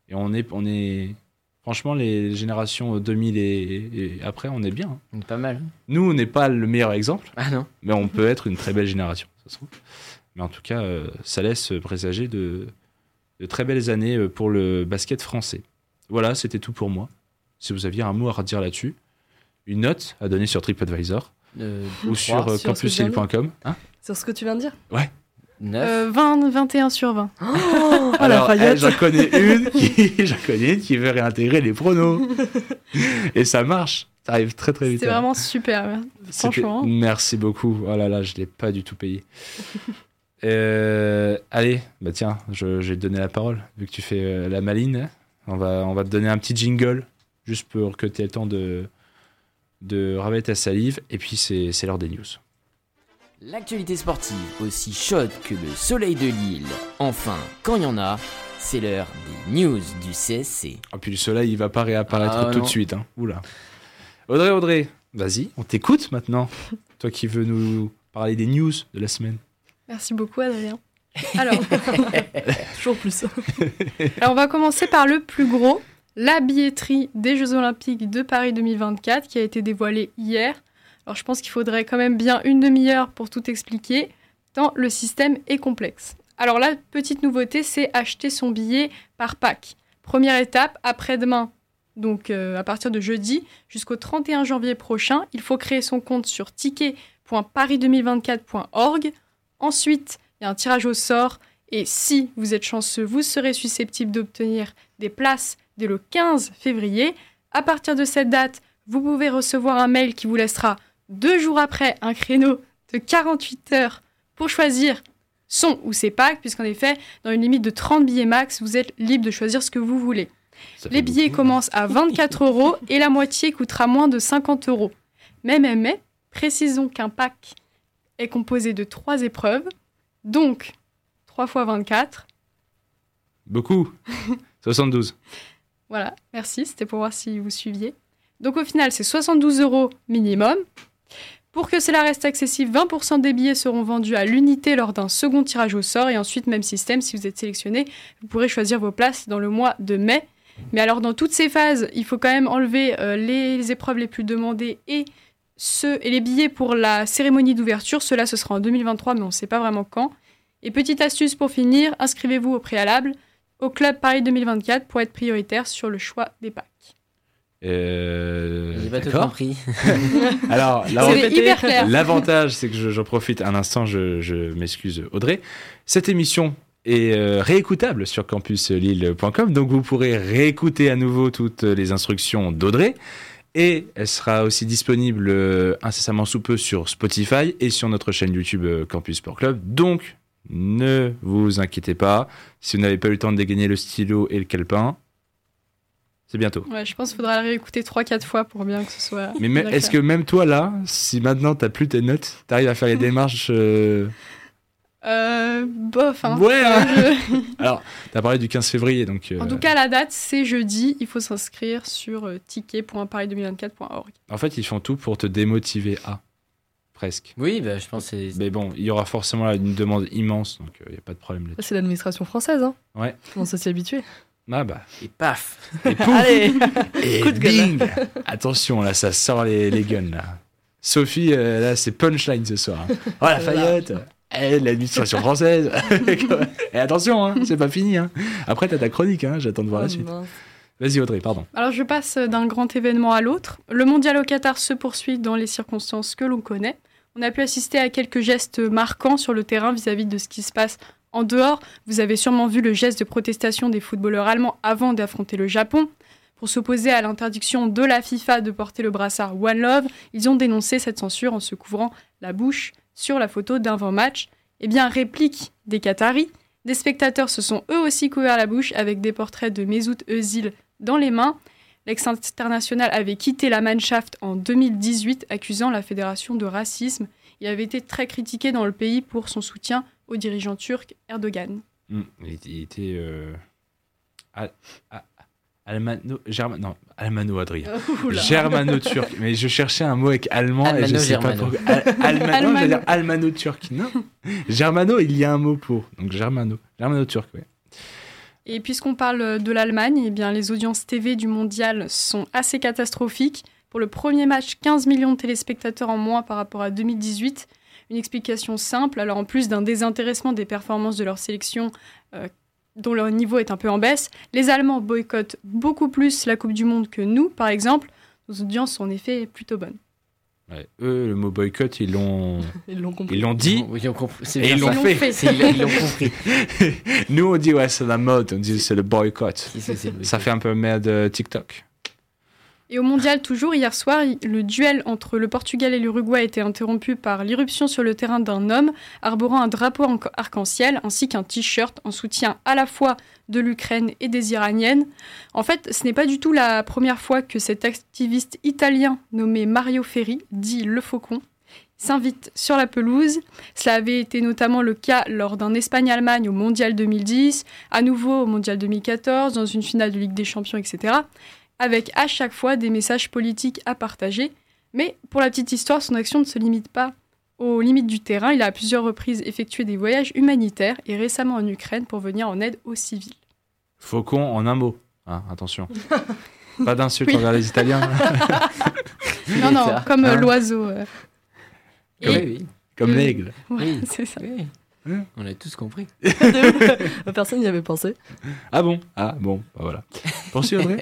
Et on est, on est, franchement, les générations 2000 et, et après, on est bien. hein. Pas mal. Nous, on n'est pas le meilleur exemple, Ah non. mais on peut être une très belle génération, ça se trouve. Mais en tout cas, euh, ça laisse présager de, de très belles années euh, pour le basket français. Voilà, c'était tout pour moi. Si vous aviez un mot à redire là-dessus, une note à donner sur TripAdvisor Euh, ou sur sur campushill.com. Hein Sur ce que tu viens de dire. Euh, 20, 21 sur 20. Oh, la Alors, eh, j'en connais une qui, j'en connais une qui veut réintégrer les pronos. Et ça marche. Ça arrive très très vite. C'était hein. vraiment super. C'était- Franchement. Merci beaucoup. Oh là là, je l'ai pas du tout payé. Euh, allez, bah tiens, je, je vais te donner la parole. Vu que tu fais euh, la maline, on va, on va te donner un petit jingle, juste pour que tu aies le temps de, de ta salive. Et puis, c'est c'est l'heure des news. L'actualité sportive, aussi chaude que le soleil de Lille. Enfin, quand il y en a, c'est l'heure des news du CSC. Ah, puis le soleil, il va pas réapparaître Ah, tout non. de suite. Hein. Oula. Audrey, Audrey, vas-y, on t'écoute maintenant. Toi qui veux nous parler des news de la semaine. Merci beaucoup, Adrien. Alors, Toujours plus. alors, on va commencer par le plus gros, la billetterie des Jeux Olympiques de Paris 2024 qui a été dévoilée hier. Alors, je pense qu'il faudrait quand même bien une demi-heure pour tout expliquer, tant le système est complexe. Alors, la petite nouveauté, c'est acheter son billet par pack. Première étape, après-demain, donc euh, à partir de jeudi jusqu'au 31 janvier prochain, il faut créer son compte sur ticket.paris2024.org. Ensuite, il y a un tirage au sort et si vous êtes chanceux, vous serez susceptible d'obtenir des places dès le 15 février. À partir de cette date, vous pouvez recevoir un mail qui vous laissera deux jours après un créneau de 48 heures pour choisir son ou ses packs, puisqu'en effet, dans une limite de 30 billets max, vous êtes libre de choisir ce que vous voulez. Ça Les billets beaucoup. commencent à 24 euros et la moitié coûtera moins de 50 euros. Mais, mais, mais, précisons qu'un pack est composé de trois épreuves, donc 3 fois 24. Beaucoup. 72. Voilà, merci, c'était pour voir si vous suiviez. Donc au final, c'est 72 euros minimum. Pour que cela reste accessible, 20% des billets seront vendus à l'unité lors d'un second tirage au sort. Et ensuite, même système, si vous êtes sélectionné, vous pourrez choisir vos places dans le mois de mai. Mais alors, dans toutes ces phases, il faut quand même enlever euh, les épreuves les plus demandées et, ceux, et les billets pour la cérémonie d'ouverture. Cela, ce sera en 2023, mais on ne sait pas vraiment quand. Et petite astuce pour finir, inscrivez-vous au préalable au Club Paris 2024 pour être prioritaire sur le choix des packs. Euh, J'ai pas tout compris. Alors, l'avantage, c'est que je- j'en profite un instant, je, je m'excuse Audrey. Cette émission est euh, réécoutable sur campuslille.com, donc vous pourrez réécouter à nouveau toutes les instructions d'Audrey. Et elle sera aussi disponible euh, incessamment sous peu sur Spotify et sur notre chaîne YouTube euh, Campus Sport Club. Donc, ne vous inquiétez pas. Si vous n'avez pas eu le temps de dégainer le stylo et le calepin, c'est bientôt. Ouais, je pense qu'il faudra le réécouter 3-4 fois pour bien que ce soit. Mais est-ce que même toi là, si maintenant t'as plus tes notes, t'arrives à faire les démarches euh, Euh, bof, hein. Ouais, hein. Je- Alors, t'as parlé du 15 février, donc. euh, En tout cas, la date, c'est jeudi. Il faut s'inscrire sur euh, ticket.paris2024.org. en fait, ils font tout pour te démotiver à. Presque. Oui, bah, je pense que c'est. Mais bon, il y aura forcément là une demande immense, donc il n'y a pas de problème là Ça, C'est l'administration française. Hein. Ouais. On s'y habituer. Ah bah. Et paf Et pouf Allez Et Coup de gueule. bing Attention, là, ça sort les, les guns, là. Sophie, euh, là, c'est punchline ce soir. hein. Oh, la Fayette Eh, l'administration française Et attention, hein, c'est pas fini. Hein. Après, t'as ta chronique, hein, j'attends de voir la Oh, suite. mince. Vas-y, Audrey, pardon. Alors, je passe d'un grand événement à l'autre. Le mondial au Qatar se poursuit dans les circonstances que l'on connaît. On a pu assister à quelques gestes marquants sur le terrain vis-à-vis de ce qui se passe en dehors. Vous avez sûrement vu le geste de protestation des footballeurs allemands avant d'affronter le Japon. Pour s'opposer à l'interdiction de la FIFA de porter le brassard One Love, ils ont dénoncé cette censure en se couvrant la bouche sur la photo d'avant-match. Eh bien, réplique des Qataris, des spectateurs se sont eux aussi couverts la bouche avec des portraits de Mesut Özil dans les mains. L'ex-international avait quitté la Mannschaft en 2018, accusant la fédération de racisme. Il avait été très critiqué dans le pays pour son soutien au dirigeant turc Erdogan. Hmm, Il, était- euh, Almano. Germa- non, Almano, Adrien. Germano-turc. Mais je cherchais un mot avec allemand et je sais pas pourquoi. Al- Almano, Almano. j'allais dire Almano-turc. Non. Germano, il y a un mot pour. Donc Germano. Germano-turc, oui. Et puisqu'on parle de l'Allemagne, eh bien les audiences TV du mondial sont assez catastrophiques. Pour le premier match, 15 millions de téléspectateurs en moins par rapport à 2018. Une explication simple. Alors en plus d'un désintéressement des performances de leur sélection, euh, dont leur niveau est un peu en baisse, les Allemands boycottent beaucoup plus la Coupe du Monde que nous, par exemple. Nos audiences sont en effet plutôt bonnes. Ouais. Eux, le mot boycott, ils l'ont, Ils l'ont compris. ils l'ont dit. Ils ont compris. C'est Et ils l'ont fait. C'est- Ils l'ont compris. Nous, on dit ouais, c'est la mode. On dit c'est le boycott. Ça fait un peu merde euh, TikTok. Et au mondial, toujours hier soir, le duel entre le Portugal et l'Uruguay a été interrompu par l'irruption sur le terrain d'un homme arborant un drapeau en- arc-en-ciel ainsi qu'un t-shirt en soutien à la fois de l'Ukraine et des Iraniennes. En fait, ce n'est pas du tout la première fois que cet activiste italien nommé Mario Ferri, dit Le Faucon, s'invitent sur la pelouse. Cela avait été notamment le cas lors d'un Espagne-Allemagne au Mondial 2010, à nouveau au Mondial 2014, dans une finale de Ligue des Champions, etc. Avec à chaque fois des messages politiques à partager. Mais pour la petite histoire, son action ne se limite pas aux limites du terrain. Il a à plusieurs reprises effectué des voyages humanitaires et récemment en Ukraine pour venir en aide aux civils. Faucon en un mot. Hein, attention. Pas d'insulte envers les Italiens. non, non, comme Hein l'oiseau. euh. Oui, Et- oui. Comme Oui. l'aigle. Ouais, Oui. c'est ça. oui. Hein On a tous compris. Personne n'y avait pensé. Ah bon? Ah bon, bah voilà. Poursuis Audrey?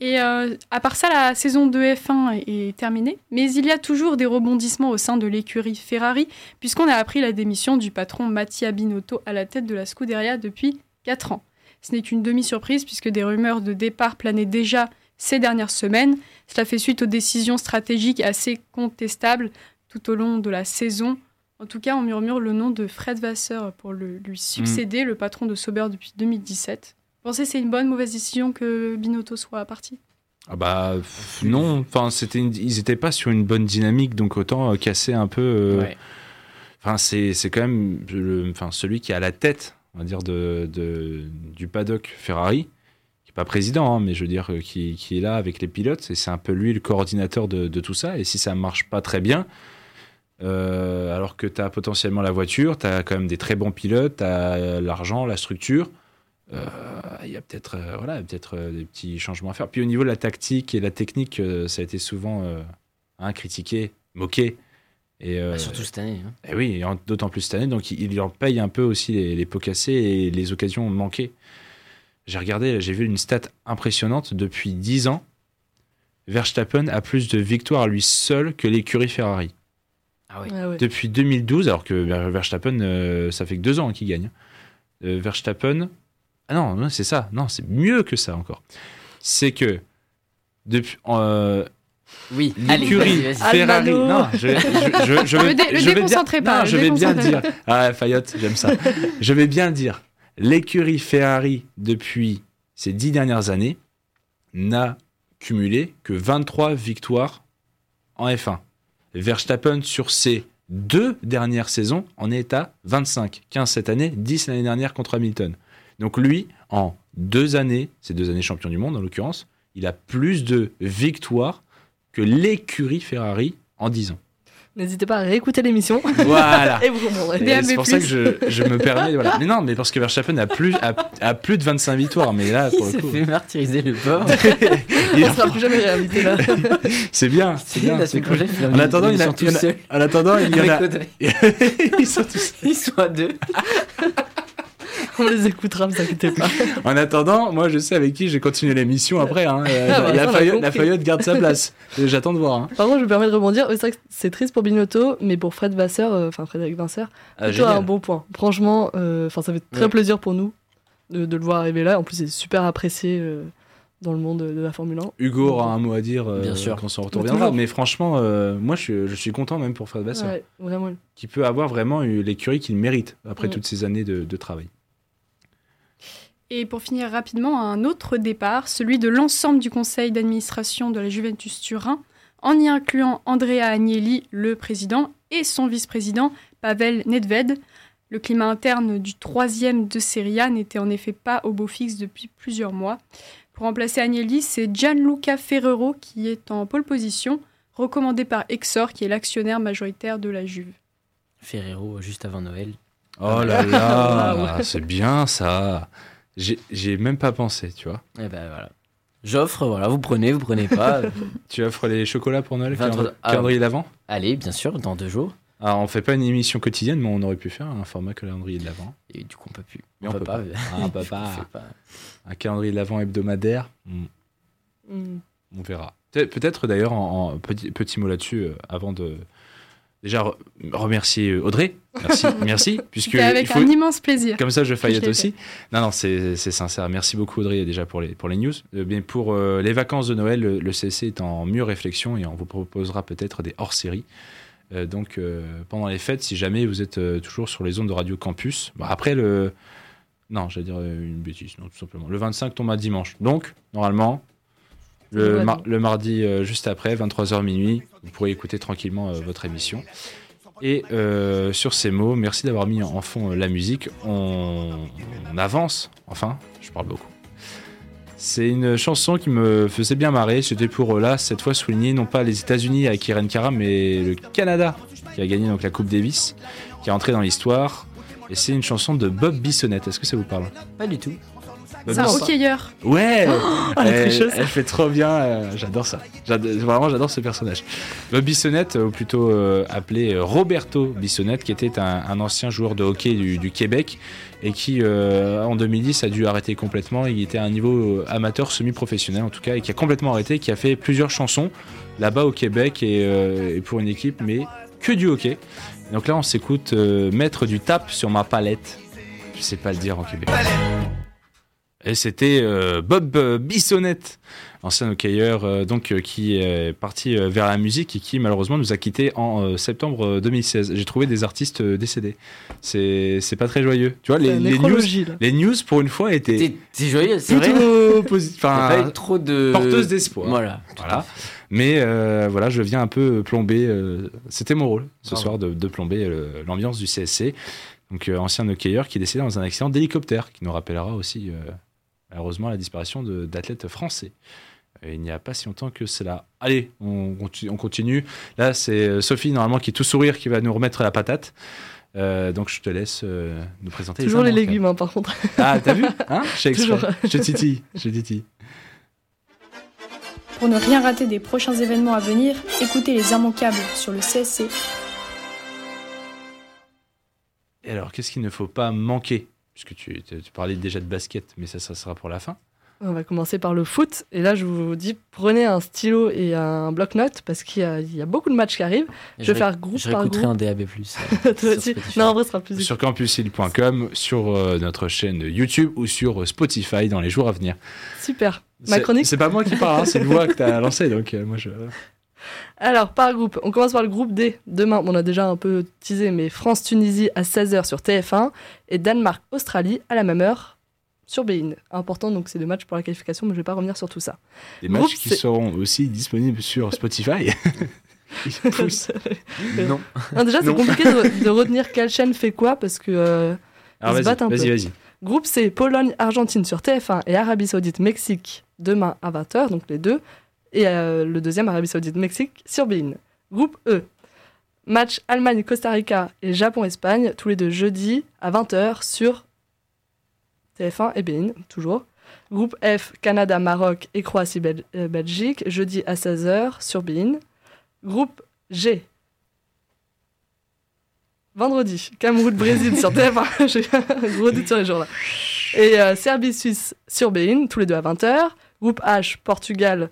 Et euh, à part ça, la saison de F1 est, est terminée, mais il y a toujours des rebondissements au sein de l'écurie Ferrari, puisqu'on a appris la démission du patron Mattia Binotto à la tête de la Scuderia depuis 4 ans. Ce n'est qu'une demi-surprise, puisque des rumeurs de départ planaient déjà ces dernières semaines. Cela fait suite aux décisions stratégiques assez contestables tout au long de la saison. En tout cas, on murmure le nom de Fred Vasseur pour le- lui succéder, le patron de Sauber depuis 2017. Vous pensez que c'est une bonne, mauvaise décision que Binotto soit parti? Ah bah pff, non, enfin c'était une- ils étaient pas sur une bonne dynamique donc autant euh, casser un peu euh, Ouais. Enfin, c'est c'est quand même le, enfin, celui qui est à la tête, on va dire, de, de- du paddock Ferrari, qui n'est pas président, hein, mais je veux dire, euh, qui, qui est là avec les pilotes, et c'est un peu lui le coordinateur de, de tout ça. Et si ça ne marche pas très bien, euh, alors que tu as potentiellement la voiture, tu as quand même des très bons pilotes, tu as l'argent, la structure, euh, il y a peut-être euh, voilà, peut-être euh, des petits changements à faire. Puis au niveau de la tactique et la technique, euh, ça a été souvent euh, hein, critiqué, moqué. Et, euh, Bah, surtout cette année. hein. eh oui, et en- d'autant plus cette année, donc il, il en paye un peu aussi les, les pots cassés et les occasions manquées. J'ai regardé, j'ai vu une stat impressionnante. Depuis 10 ans, Verstappen a plus de victoires à lui seul que l'écurie Ferrari. Ah oui. Ah. Depuis 2012, alors que Ver- Verstappen, euh, ça fait que deux ans qu'il gagne. Euh, Verstappen, ah non, non, c'est ça, non, c'est mieux que ça encore. C'est que depuis, euh, Oui, l'écurie. Ferrari. Non, je, je, je, je vais, Le dé- le je vais bien, pas, non, je vais bien dire. Ah, Fayotte, j'aime ça. je vais bien dire. L'écurie Ferrari, depuis ces dix dernières années, n'a cumulé que 23 victoires en F1. Verstappen, sur ces deux dernières saisons, en est à 25. 15 cette année, 10 l'année dernière contre Hamilton. Donc lui, en deux années, ces deux années champion du monde en l'occurrence, il a plus de victoires que l'écurie Ferrari en 10 ans. N'hésitez pas à réécouter l'émission Voilà. et vous. C'est pour ça que je, je me permets. Voilà. Mais non, mais parce que Verstappen a plus, a, a plus de 25 victoires. Mais là, pour Il le coup, fait martyriser le pauvre. il- On sera plus jamais réinvité là. c'est bien. C'est bien. c'est cool. En attendant, il y en a- sont tous seuls. En attendant, il y en a. Ils sont tous- Ils sont à deux. On les écoutera, ne vous inquiétez pas. En attendant, moi, je sais avec qui j'ai continué l'émission après. hein. Euh, Ah, bah, la, on compris. la Fayotte garde sa place. J'attends de voir. hein. Par contre, je me permets de rebondir. C'est vrai que c'est triste pour Binotto, mais pour Fred Vasseur, euh, enfin Frédéric Vasseur, Ah, plutôt un bon point. Franchement, euh, enfin ça fait très Ouais. plaisir pour nous de, de le voir arriver là. En plus, il est super apprécié euh, dans le monde de la Formule 1. Hugo aura un mot à dire euh, Bien sûr. quand son Mais retour viendra. toujours. Mais franchement, euh, moi, je, suis- je suis content même pour Fred Vasseur, Ouais, vraiment. qui peut avoir vraiment eu l'écurie qu'il mérite après Mm. toutes ces années de, de travail. Et pour finir rapidement, un autre départ, celui de l'ensemble du conseil d'administration de la Juventus Turin, en y incluant Andrea Agnelli, le président, et son vice-président, Pavel Nedved. Le climat interne du troisième de Serie A n'était en effet pas au beau fixe depuis plusieurs mois. Pour remplacer Agnelli, c'est Gianluca Ferrero qui est en pole position, recommandé par Exor, qui est l'actionnaire majoritaire de la Juve. Ferrero, juste avant Noël. Oh là là, Waouh. c'est bien ça. J'ai- même pas pensé, tu vois. Et ben voilà. J'offre, voilà, vous prenez, vous prenez pas. Tu offres les chocolats pour Noël, 23 calendrier- ah. calendrier d'avant Allez, bien sûr, dans deux jours. Alors, on fait pas une émission quotidienne, mais on aurait pu faire un format calendrier de l'avant. Et du coup, on peut plus. Mais on peut pas. Ah, on peut pas. Pas. Un calendrier de l'avant hebdomadaire, hmm, Mm. on verra. Peut- Peut-être d'ailleurs, en, en petit, petit mot là-dessus, euh, avant de. Déjà, re- remercier euh, Audrey. Merci, merci. Puisque avec il faut- un immense plaisir. Comme ça, je faillette l'ai aussi. Non, non, c'est sincère. Merci beaucoup, Audrey, déjà pour les, pour les news. Euh, bien, pour euh, les vacances de Noël, le, le CC est en mûre réflexion et on vous proposera peut-être des hors-séries. Euh, donc, pendant les fêtes, si jamais vous êtes toujours sur les zones de Radio Campus, bah, après le. Non, j'allais dire une bêtise, non, tout simplement. Le 25 tombe à dimanche. Donc, normalement, le, mar- mardi euh, juste après, 23h minuit, vous pourrez écouter tranquillement euh, votre émission. Et euh, sur ces mots, merci d'avoir mis en fond euh, la musique. On, on avance, enfin, je parle beaucoup. C'est une chanson qui me faisait bien marrer. C'était pour là, cette fois souligner non pas les États-Unis avec Irene Cara, mais le Canada qui a gagné donc la Coupe Davis, qui est entré dans l'histoire. Et c'est une chanson de Bob Bissonnette. Est-ce que ça vous parle? Pas du tout. Bob C'est un hockeyeur. Ouais, la elle, tricheuse. elle fait trop bien, euh, j'adore ça. J'adore- vraiment, j'adore ce personnage. Bob Bissonnette, ou plutôt euh, appelé euh, Roberto Bissonnette, qui était un, un ancien joueur de hockey du, du Québec et qui, euh, en 2010, a dû arrêter complètement. Il était à un niveau euh, amateur, semi-professionnel en tout cas, et qui a complètement arrêté, qui a fait plusieurs chansons là-bas au Québec et, euh, et pour une équipe, mais que du hockey. Donc là, on s'écoute euh, Mettre du tape sur ma palette. Je sais pas le dire en Québec. Et c'était euh, Bob euh, Bissonnette, ancien hockeyeur euh, donc euh, qui est parti euh, vers la musique et qui malheureusement nous a quittés en euh, septembre euh, 2016. J'ai trouvé des artistes euh, décédés. C'est c'est pas très joyeux. Tu vois les, news nécrologie, là. les news pour une fois étaient T'es t'es joyeux, c'est vrai. plutôt pas Enfin, eu trop de. porteuse d'espoir. Voilà. voilà. Mais euh, voilà, je viens un peu plomber. euh, C'était mon rôle ce Bravo. soir de, de plomber euh, l'ambiance du CSC. Donc, euh, ancien hockeyeur qui est décédé dans un accident d'hélicoptère, qui nous rappellera aussi, euh, malheureusement, la disparition d'athlètes français. Il n'y a pas si longtemps que cela. Allez, on, conti- on continue. Là, c'est euh, Sophie, normalement, qui est tout sourire, qui va nous remettre la patate. Euh, donc, je te laisse euh, nous présenter Toujours les légumes, hein, par contre. Ah, t'as vu? Hein? Je. Toujours. Titille. Je titille. Pour ne rien rater des prochains événements à venir, écoutez les immanquables sur le CSC. Et alors, qu'est-ce qu'il ne faut pas manquer? Puisque tu, tu- parlais déjà de basket, mais ça, ça sera pour la fin. On va commencer par le foot. Et là, je vous dis, prenez un stylo et un bloc-notes parce qu'il y, a- il y a beaucoup de matchs qui arrivent. Je vais faire groupe Je par groupe. en DAB+. Toi sur aussi. Spotify. Non, en vrai, ce sera plus Sur campushill.com, sur euh, notre chaîne YouTube ou sur euh, Spotify dans les jours à venir. super. Ma chronique C'est pas moi qui parle, hein, c'est une voix que tu as lancée. Donc, euh, moi, je. Alors, par groupe, on commence par le groupe D. Demain, on a déjà un peu teasé, mais France-Tunisie à 16h sur TF1 et Danemark-Australie à la même heure sur Bein. Important, donc c'est deux matchs pour la qualification, mais je vais pas revenir sur tout ça. Des Groupe, matchs qui seront aussi disponibles sur Spotify. Non. Non, déjà, c'est compliqué de, de retenir quelle chaîne fait quoi parce que. euh, Alors, Ils se vas-y, battent un vas-y, peu. vas-y. Groupe C, Pologne-Argentine sur TF1 et Arabie Saoudite-Mexique demain à 20h, donc les deux. Et euh, le deuxième, Arabie Saoudite-Mexique sur Bein. Groupe E, match Allemagne-Costa Rica et Japon-Espagne, tous les deux jeudi à 20h sur TF1 et Bein, toujours. Groupe F, Canada-Maroc et Croatie-Belgique, jeudi à 16h sur Bein. Groupe G, vendredi, Cameroun-Brésil sur TF1. J'ai un gros doute sur les jours là. Et euh, Serbie-Suisse sur Bein, tous les deux à 20h. Groupe H, Portugal,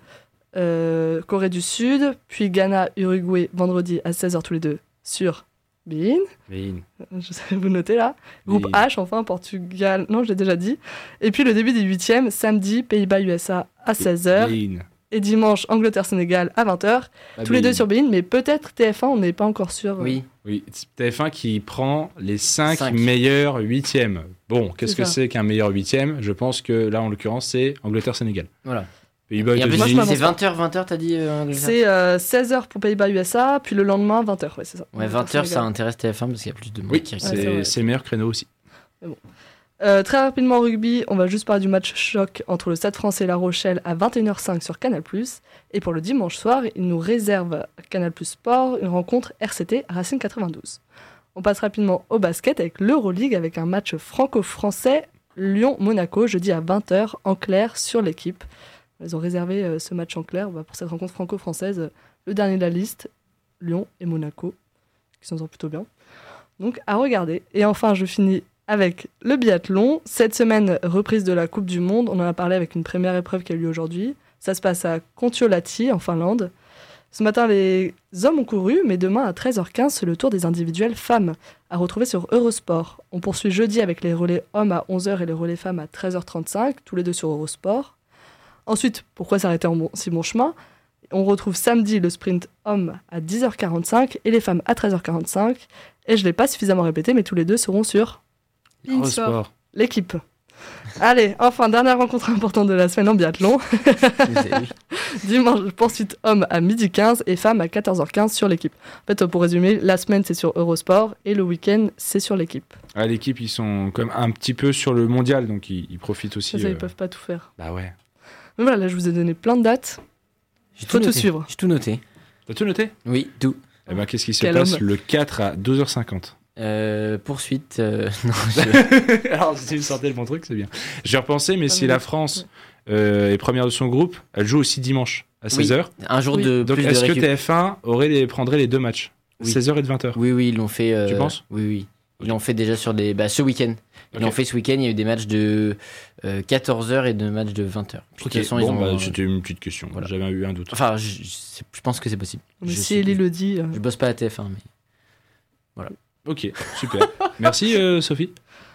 euh, Corée du Sud. Puis Ghana-Uruguay, vendredi à 16h tous les deux sur Bein. Mais- Je sais, vous notez là. Groupe H, enfin, Portugal. Non, je l'ai déjà dit. Et puis le début des huitièmes, samedi, Pays-Bas-USA à 16h. Bein. Et dimanche, Angleterre-Sénégal à 20h. Pas Tous les Bein. deux sur Bein, mais peut-être TF1, on n'est pas encore sûr. Oui. Oui, TF1 qui prend les 5 Cinq. meilleurs huitièmes. Bon, qu'est-ce C'est que c'est qu'un meilleur huitième? Je pense que là, en l'occurrence, c'est Angleterre-Sénégal. Voilà. Pays-Bas, États-Unis. c'est 20h, 20h, t'as dit euh, C'est euh, 16h pour Pays-Bas-USA, puis le lendemain, 20h. Ouais, c'est ça. Ouais, 20h, ça intéresse TF1 parce qu'il y a plus de monde Oui, qui c'est c'est meilleur créneau aussi. Euh, très rapidement en rugby, on va juste parler du match choc entre le Stade français et La Rochelle à 21h05 sur Canal+. Et pour le dimanche soir, il nous réserve Canal Sport une rencontre RCT Racing 92. On passe rapidement au basket avec l'Euroleague avec un match franco-français Lyon-Monaco jeudi à 20h en clair sur l'équipe. Ils ont réservé euh, ce match en clair bah, pour cette rencontre franco-française. le dernier de la liste, Lyon et Monaco, qui s'en sortent plutôt bien. Donc à regarder. Et enfin, je finis avec le biathlon. Cette semaine, reprise de la Coupe du Monde. On en a parlé avec une première épreuve qui a eu lieu aujourd'hui. Ça se passe à Kontiolahti, en Finlande. Ce matin, les hommes ont couru, mais demain à 13h15, c'est le tour des individuels femmes à retrouver sur Eurosport. On poursuit jeudi avec les relais hommes à 11h et les relais femmes à 13h35, tous les deux sur Eurosport. Ensuite, pourquoi s'arrêter en bon- si bon chemin? On retrouve samedi le sprint homme à 10h45 et les femmes à 13h45. Et je ne l'ai pas suffisamment répété, mais tous les deux seront sur. Eurosport. l'équipe. Allez, enfin, dernière rencontre importante de la semaine en biathlon. Dimanche, poursuite homme à midi 15 et femme à 14h15 sur l'équipe. En fait, pour résumer, la semaine c'est sur Eurosport et le week-end c'est sur l'équipe. Ah, L'équipe, ils sont même un petit peu sur le mondial, donc ils, ils profitent aussi. Ça, ça, euh, ils peuvent pas tout faire. Bah ouais. Mais voilà, là je vous ai donné plein de dates. J'ai Faut tout noté. suivre. J'ai tout noté. T'as tout noté? Oui, tout. Eh ben, qu'est-ce qui se Quel passe homme. le 4 à 2h50 Euh, poursuite. euh, non, je- Alors, si vous sortez le bon truc, c'est bien. J'ai repensé, mais si la oui. France euh, est première de son groupe, elle joue aussi dimanche à Oui. 16h. un jour Oui. de Donc, est-ce que récup. TF1 aurait les, prendrait les deux matchs? Oui. 16h et de 20h Oui, oui, ils l'ont fait. euh, Tu penses? Oui, oui. Ils l'ont fait déjà sur des. Bah, ce week-end. Ils Ok. l'ont fait ce week-end. Il y a eu des matchs de 14h et de matchs de 20h. Puis, Ok, De toute façon, bon, ils ont. bah, c'était une petite question. Voilà. J'avais eu un doute. Enfin, je, pense que c'est possible. Mais Je si suis- Ellie le dit, euh, Je bosse pas à TF1, mais. Ok, super. Merci euh, Sophie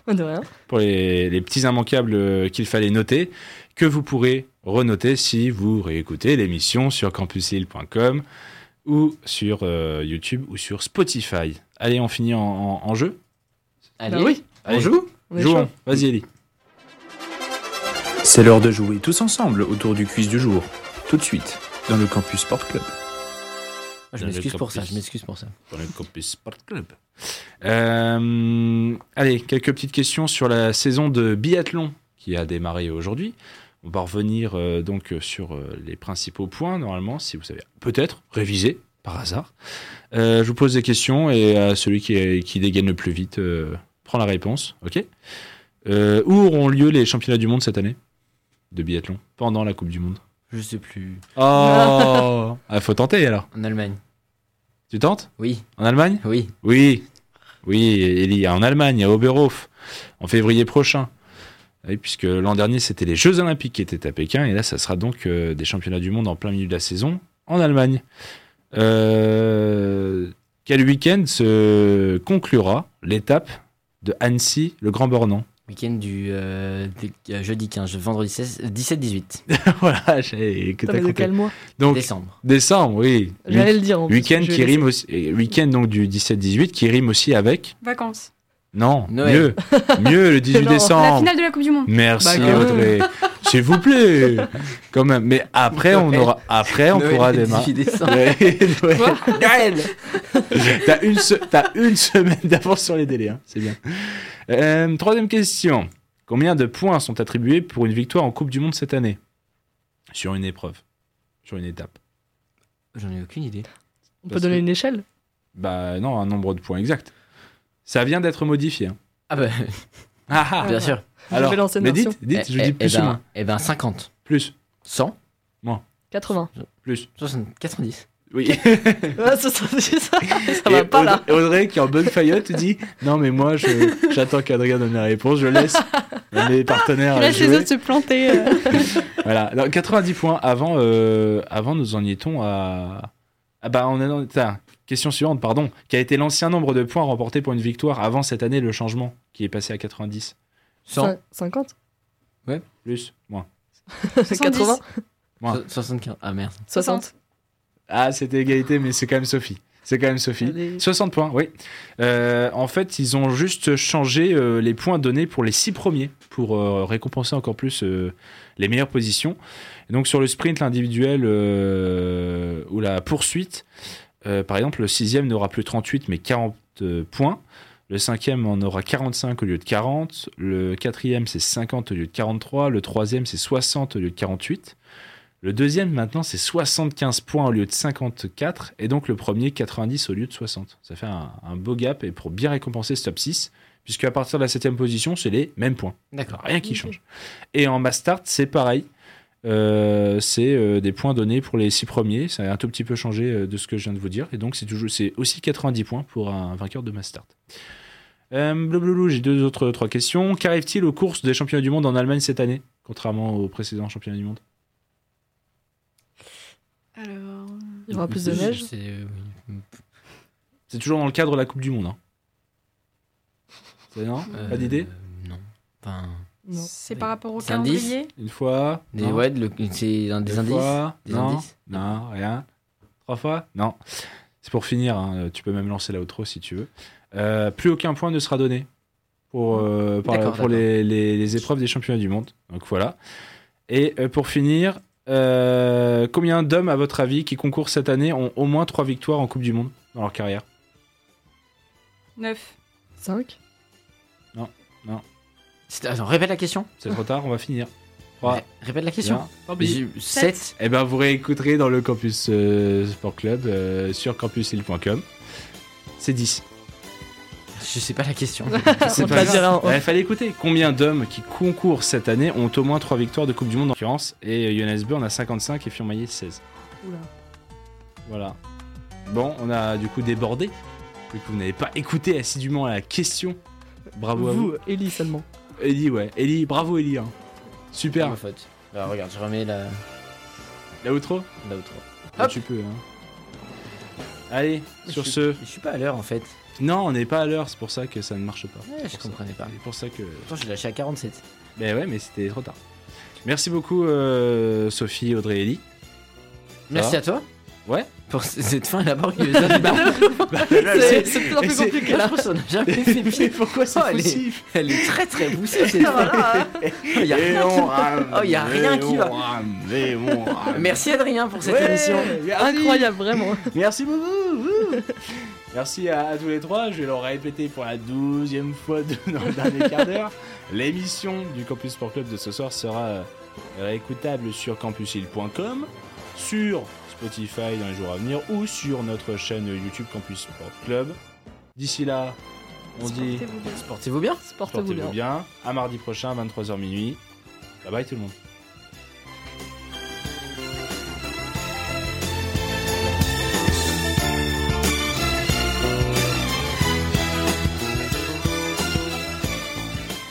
de rien. pour les, les petits immanquables euh, qu'il fallait noter, que vous pourrez renoter si vous réécoutez l'émission sur campuslille.com ou sur euh, YouTube ou sur Spotify. Allez, on finit en, en- en jeu Allez, Bah oui, on joue? on est Jouons, vas-y Ellie. C'est l'heure de jouer tous ensemble autour du quiz du jour. Tout de suite, dans le Campus Sport Club. Je Dans le m'excuse pour ça, je m'excuse pour ça. Pour le Campus Sport Club. Euh, allez, quelques petites questions sur la saison de biathlon qui a démarré aujourd'hui. On va revenir euh, donc sur euh, les principaux points, normalement, si vous savez peut-être réviser par hasard. Euh, je vous pose des questions et euh, celui qui, qui dégaine le plus vite euh, prend la réponse. Ok Euh, Où auront lieu les championnats du monde cette année de biathlon pendant la Coupe du Monde? Je sais plus. Oh ah, Faut tenter alors. En Allemagne. Tu tentes? Oui, En Allemagne? Oui. Oui, oui, Elie, en Allemagne, à Oberhof, en février prochain. Oui, puisque l'an dernier, c'était les Jeux Olympiques qui étaient à Pékin, et là, ça sera donc euh, des championnats du monde en plein milieu de la saison en Allemagne. Euh, quel week-end se conclura l'étape de Annecy, le Grand Bornand Week-end du euh, du- euh, jeudi 15, vendredi 16, 17-18 Voilà, j'ai que t'as mois Donc, décembre. décembre, oui. J'allais le dire en plus, Week-end qui rime aussi, week-end donc du 17-18 qui rime aussi avec Vacances. Non Noël. mieux mieux le 18 Non. La décembre finale de la Coupe du Monde. Merci Bah, Audrey. S'il vous plaît. Quand même. Mais après, on aura, après, on Noël, pourra le démarrer. 18 décembre. Ouais, Noël. T'as une, se- t'as une semaine d'avance sur les délais. hein. C'est bien. Euh, troisième question. Combien de points sont attribués pour une victoire en Coupe du Monde cette année? Sur une épreuve. Sur une étape. J'en ai aucune idée. On peut donner que- une échelle Bah non, un nombre de points exact. Ça vient d'être modifié. hein. Ah bah, Ah, ah. bien sûr. Alors, Nouvelle ancienne mais version. dites, dites, je Eh, dis eh, plus eh ou ben, moins. Eh ben 50. Plus, 100 80. plus. 60, 90. Oui. Ah, ça, ça, ça, ça va Et pas là. Audrey, Audrey, qui est en bonne faillotte, dit Non, mais moi, je- j'attends qu'Adrien donne la réponse, je laisse mes partenaires Laisse les jouer. autres se planter. euh. Voilà, Alors, 90 points. Avant, euh, avant nous en y étions à. Ah bah, on est dans. Question suivante, pardon. Quel a été l'ancien nombre de points remportés pour une victoire avant cette année, le changement, qui est passé à 90 100 Cin- 50 Plus Moins. 80 Moins. so- 75. Ah merde. 60 Ah, c'était égalité, mais c'est quand même Sophie. C'est quand même Sophie. Allez. 60 points, oui. Euh, en fait, ils ont juste changé euh, les points donnés pour les six premiers pour euh, récompenser encore plus euh, les meilleures positions. Et donc sur le sprint, l'individuel euh, ou la poursuite, euh, par exemple, le sixième n'aura plus 38 mais 40 euh, points. Le cinquième en aura 45 au lieu de 40. Le quatrième, c'est 50 au lieu de 43. Le troisième, c'est 60 au lieu de 48. Le deuxième, maintenant, c'est 75 points au lieu de 54. Et donc, le premier, 90 au lieu de 60. Ça fait un, un beau gap. Et pour bien récompenser ce top 6, puisque à partir de la septième position, c'est les mêmes points. D'accord. Rien qui change. Et en Mass Start, c'est pareil. Euh, c'est euh, des points donnés pour les six premiers. Ça a un tout petit peu changé euh, de ce que je viens de vous dire. Et donc, c'est toujours, c'est aussi 90 points pour un vainqueur de Mass Start. Euh, blablabla, j'ai deux autres trois questions. Qu'arrive-t-il aux courses des championnats du monde en Allemagne cette année, contrairement aux précédents championnats du monde? Alors. Il y aura plus de neige. euh. C'est toujours dans le cadre de la Coupe du Monde. Hein. C'est non? Euh, Pas d'idée? Non. Enfin, Non. C'est par rapport au calendrier. Une fois des, non ouais, le- c'est un des Deux indices. fois Des Non indices Non, rien. Trois fois Non. C'est pour finir. hein. Tu peux même lancer la outro si tu veux. Euh, plus aucun point ne sera donné pour, euh, par- pour les, les- les épreuves des championnats du monde. Donc voilà. Et euh, pour finir, euh, combien d'hommes, à votre avis, qui concourent cette année ont au moins 3 victoires en Coupe du Monde dans leur carrière? 9. 5 C'est- Attends, répète la question. C'est trop tard, on va finir. 3, Ré- Répète la question. Tant Mais pis. j'ai- 7. Eh ben, vous réécouterez dans le campus euh, Sport Club euh, sur campusil.com. C'est 10. Je sais pas la question. C'est pas. Il fallait écouter. Combien d'hommes qui concourent cette année ont au moins 3 victoires de Coupe du Monde en l'occurrence Et euh, Jonas Beu en a 55 et Fionmaillet 16. Oula. Voilà. Bon, on a du coup débordé. Vu que vous n'avez pas écouté assidûment la question. Bravo à vous. Vous, Ellie seulement. Ellie, ouais. Ellie, bravo Ellie. hein. Super. ma faute. Bah, regarde, je remets la, La outro la outro. Bah, Hop. Tu peux. Hein. Allez, Mais sur je ce. Je suis pas à l'heure en fait. Non, on n'est pas à l'heure, c'est pour ça que ça ne marche pas. Ouais, je ça. comprenais pas. C'est pour ça que. Pourtant, j'ai lâché à 47. Ben ouais, mais c'était trop tard. Merci beaucoup, euh, Sophie, Audrey et Ellie. Merci à toi. Ouais. Pour cette fin laborieuse. Bah, C'est c'est plus c'est- compliqué je là. pense qu'on n'a jamais fait pied. pourquoi c'est possible Elle est très très poussée cette fin. Il y a rien qui- Oh, y a rien qui va. Merci Adrien pour cette émission. Incroyable, vraiment. Merci beaucoup. Merci à, à tous les trois. Je vais le répéter pour la douzième fois de- dans le dernier quart d'heure. L'émission du Campus Sport Club de ce soir sera euh, réécoutable sur campusil.com, sur Spotify dans les jours à venir ou sur notre chaîne YouTube Campus Sport Club. D'ici là, on dit Portez-vous bien. Portez-vous bien. Portez-vous portez-vous bien. bien. À mardi prochain, 23h minuit. Bye bye tout le monde.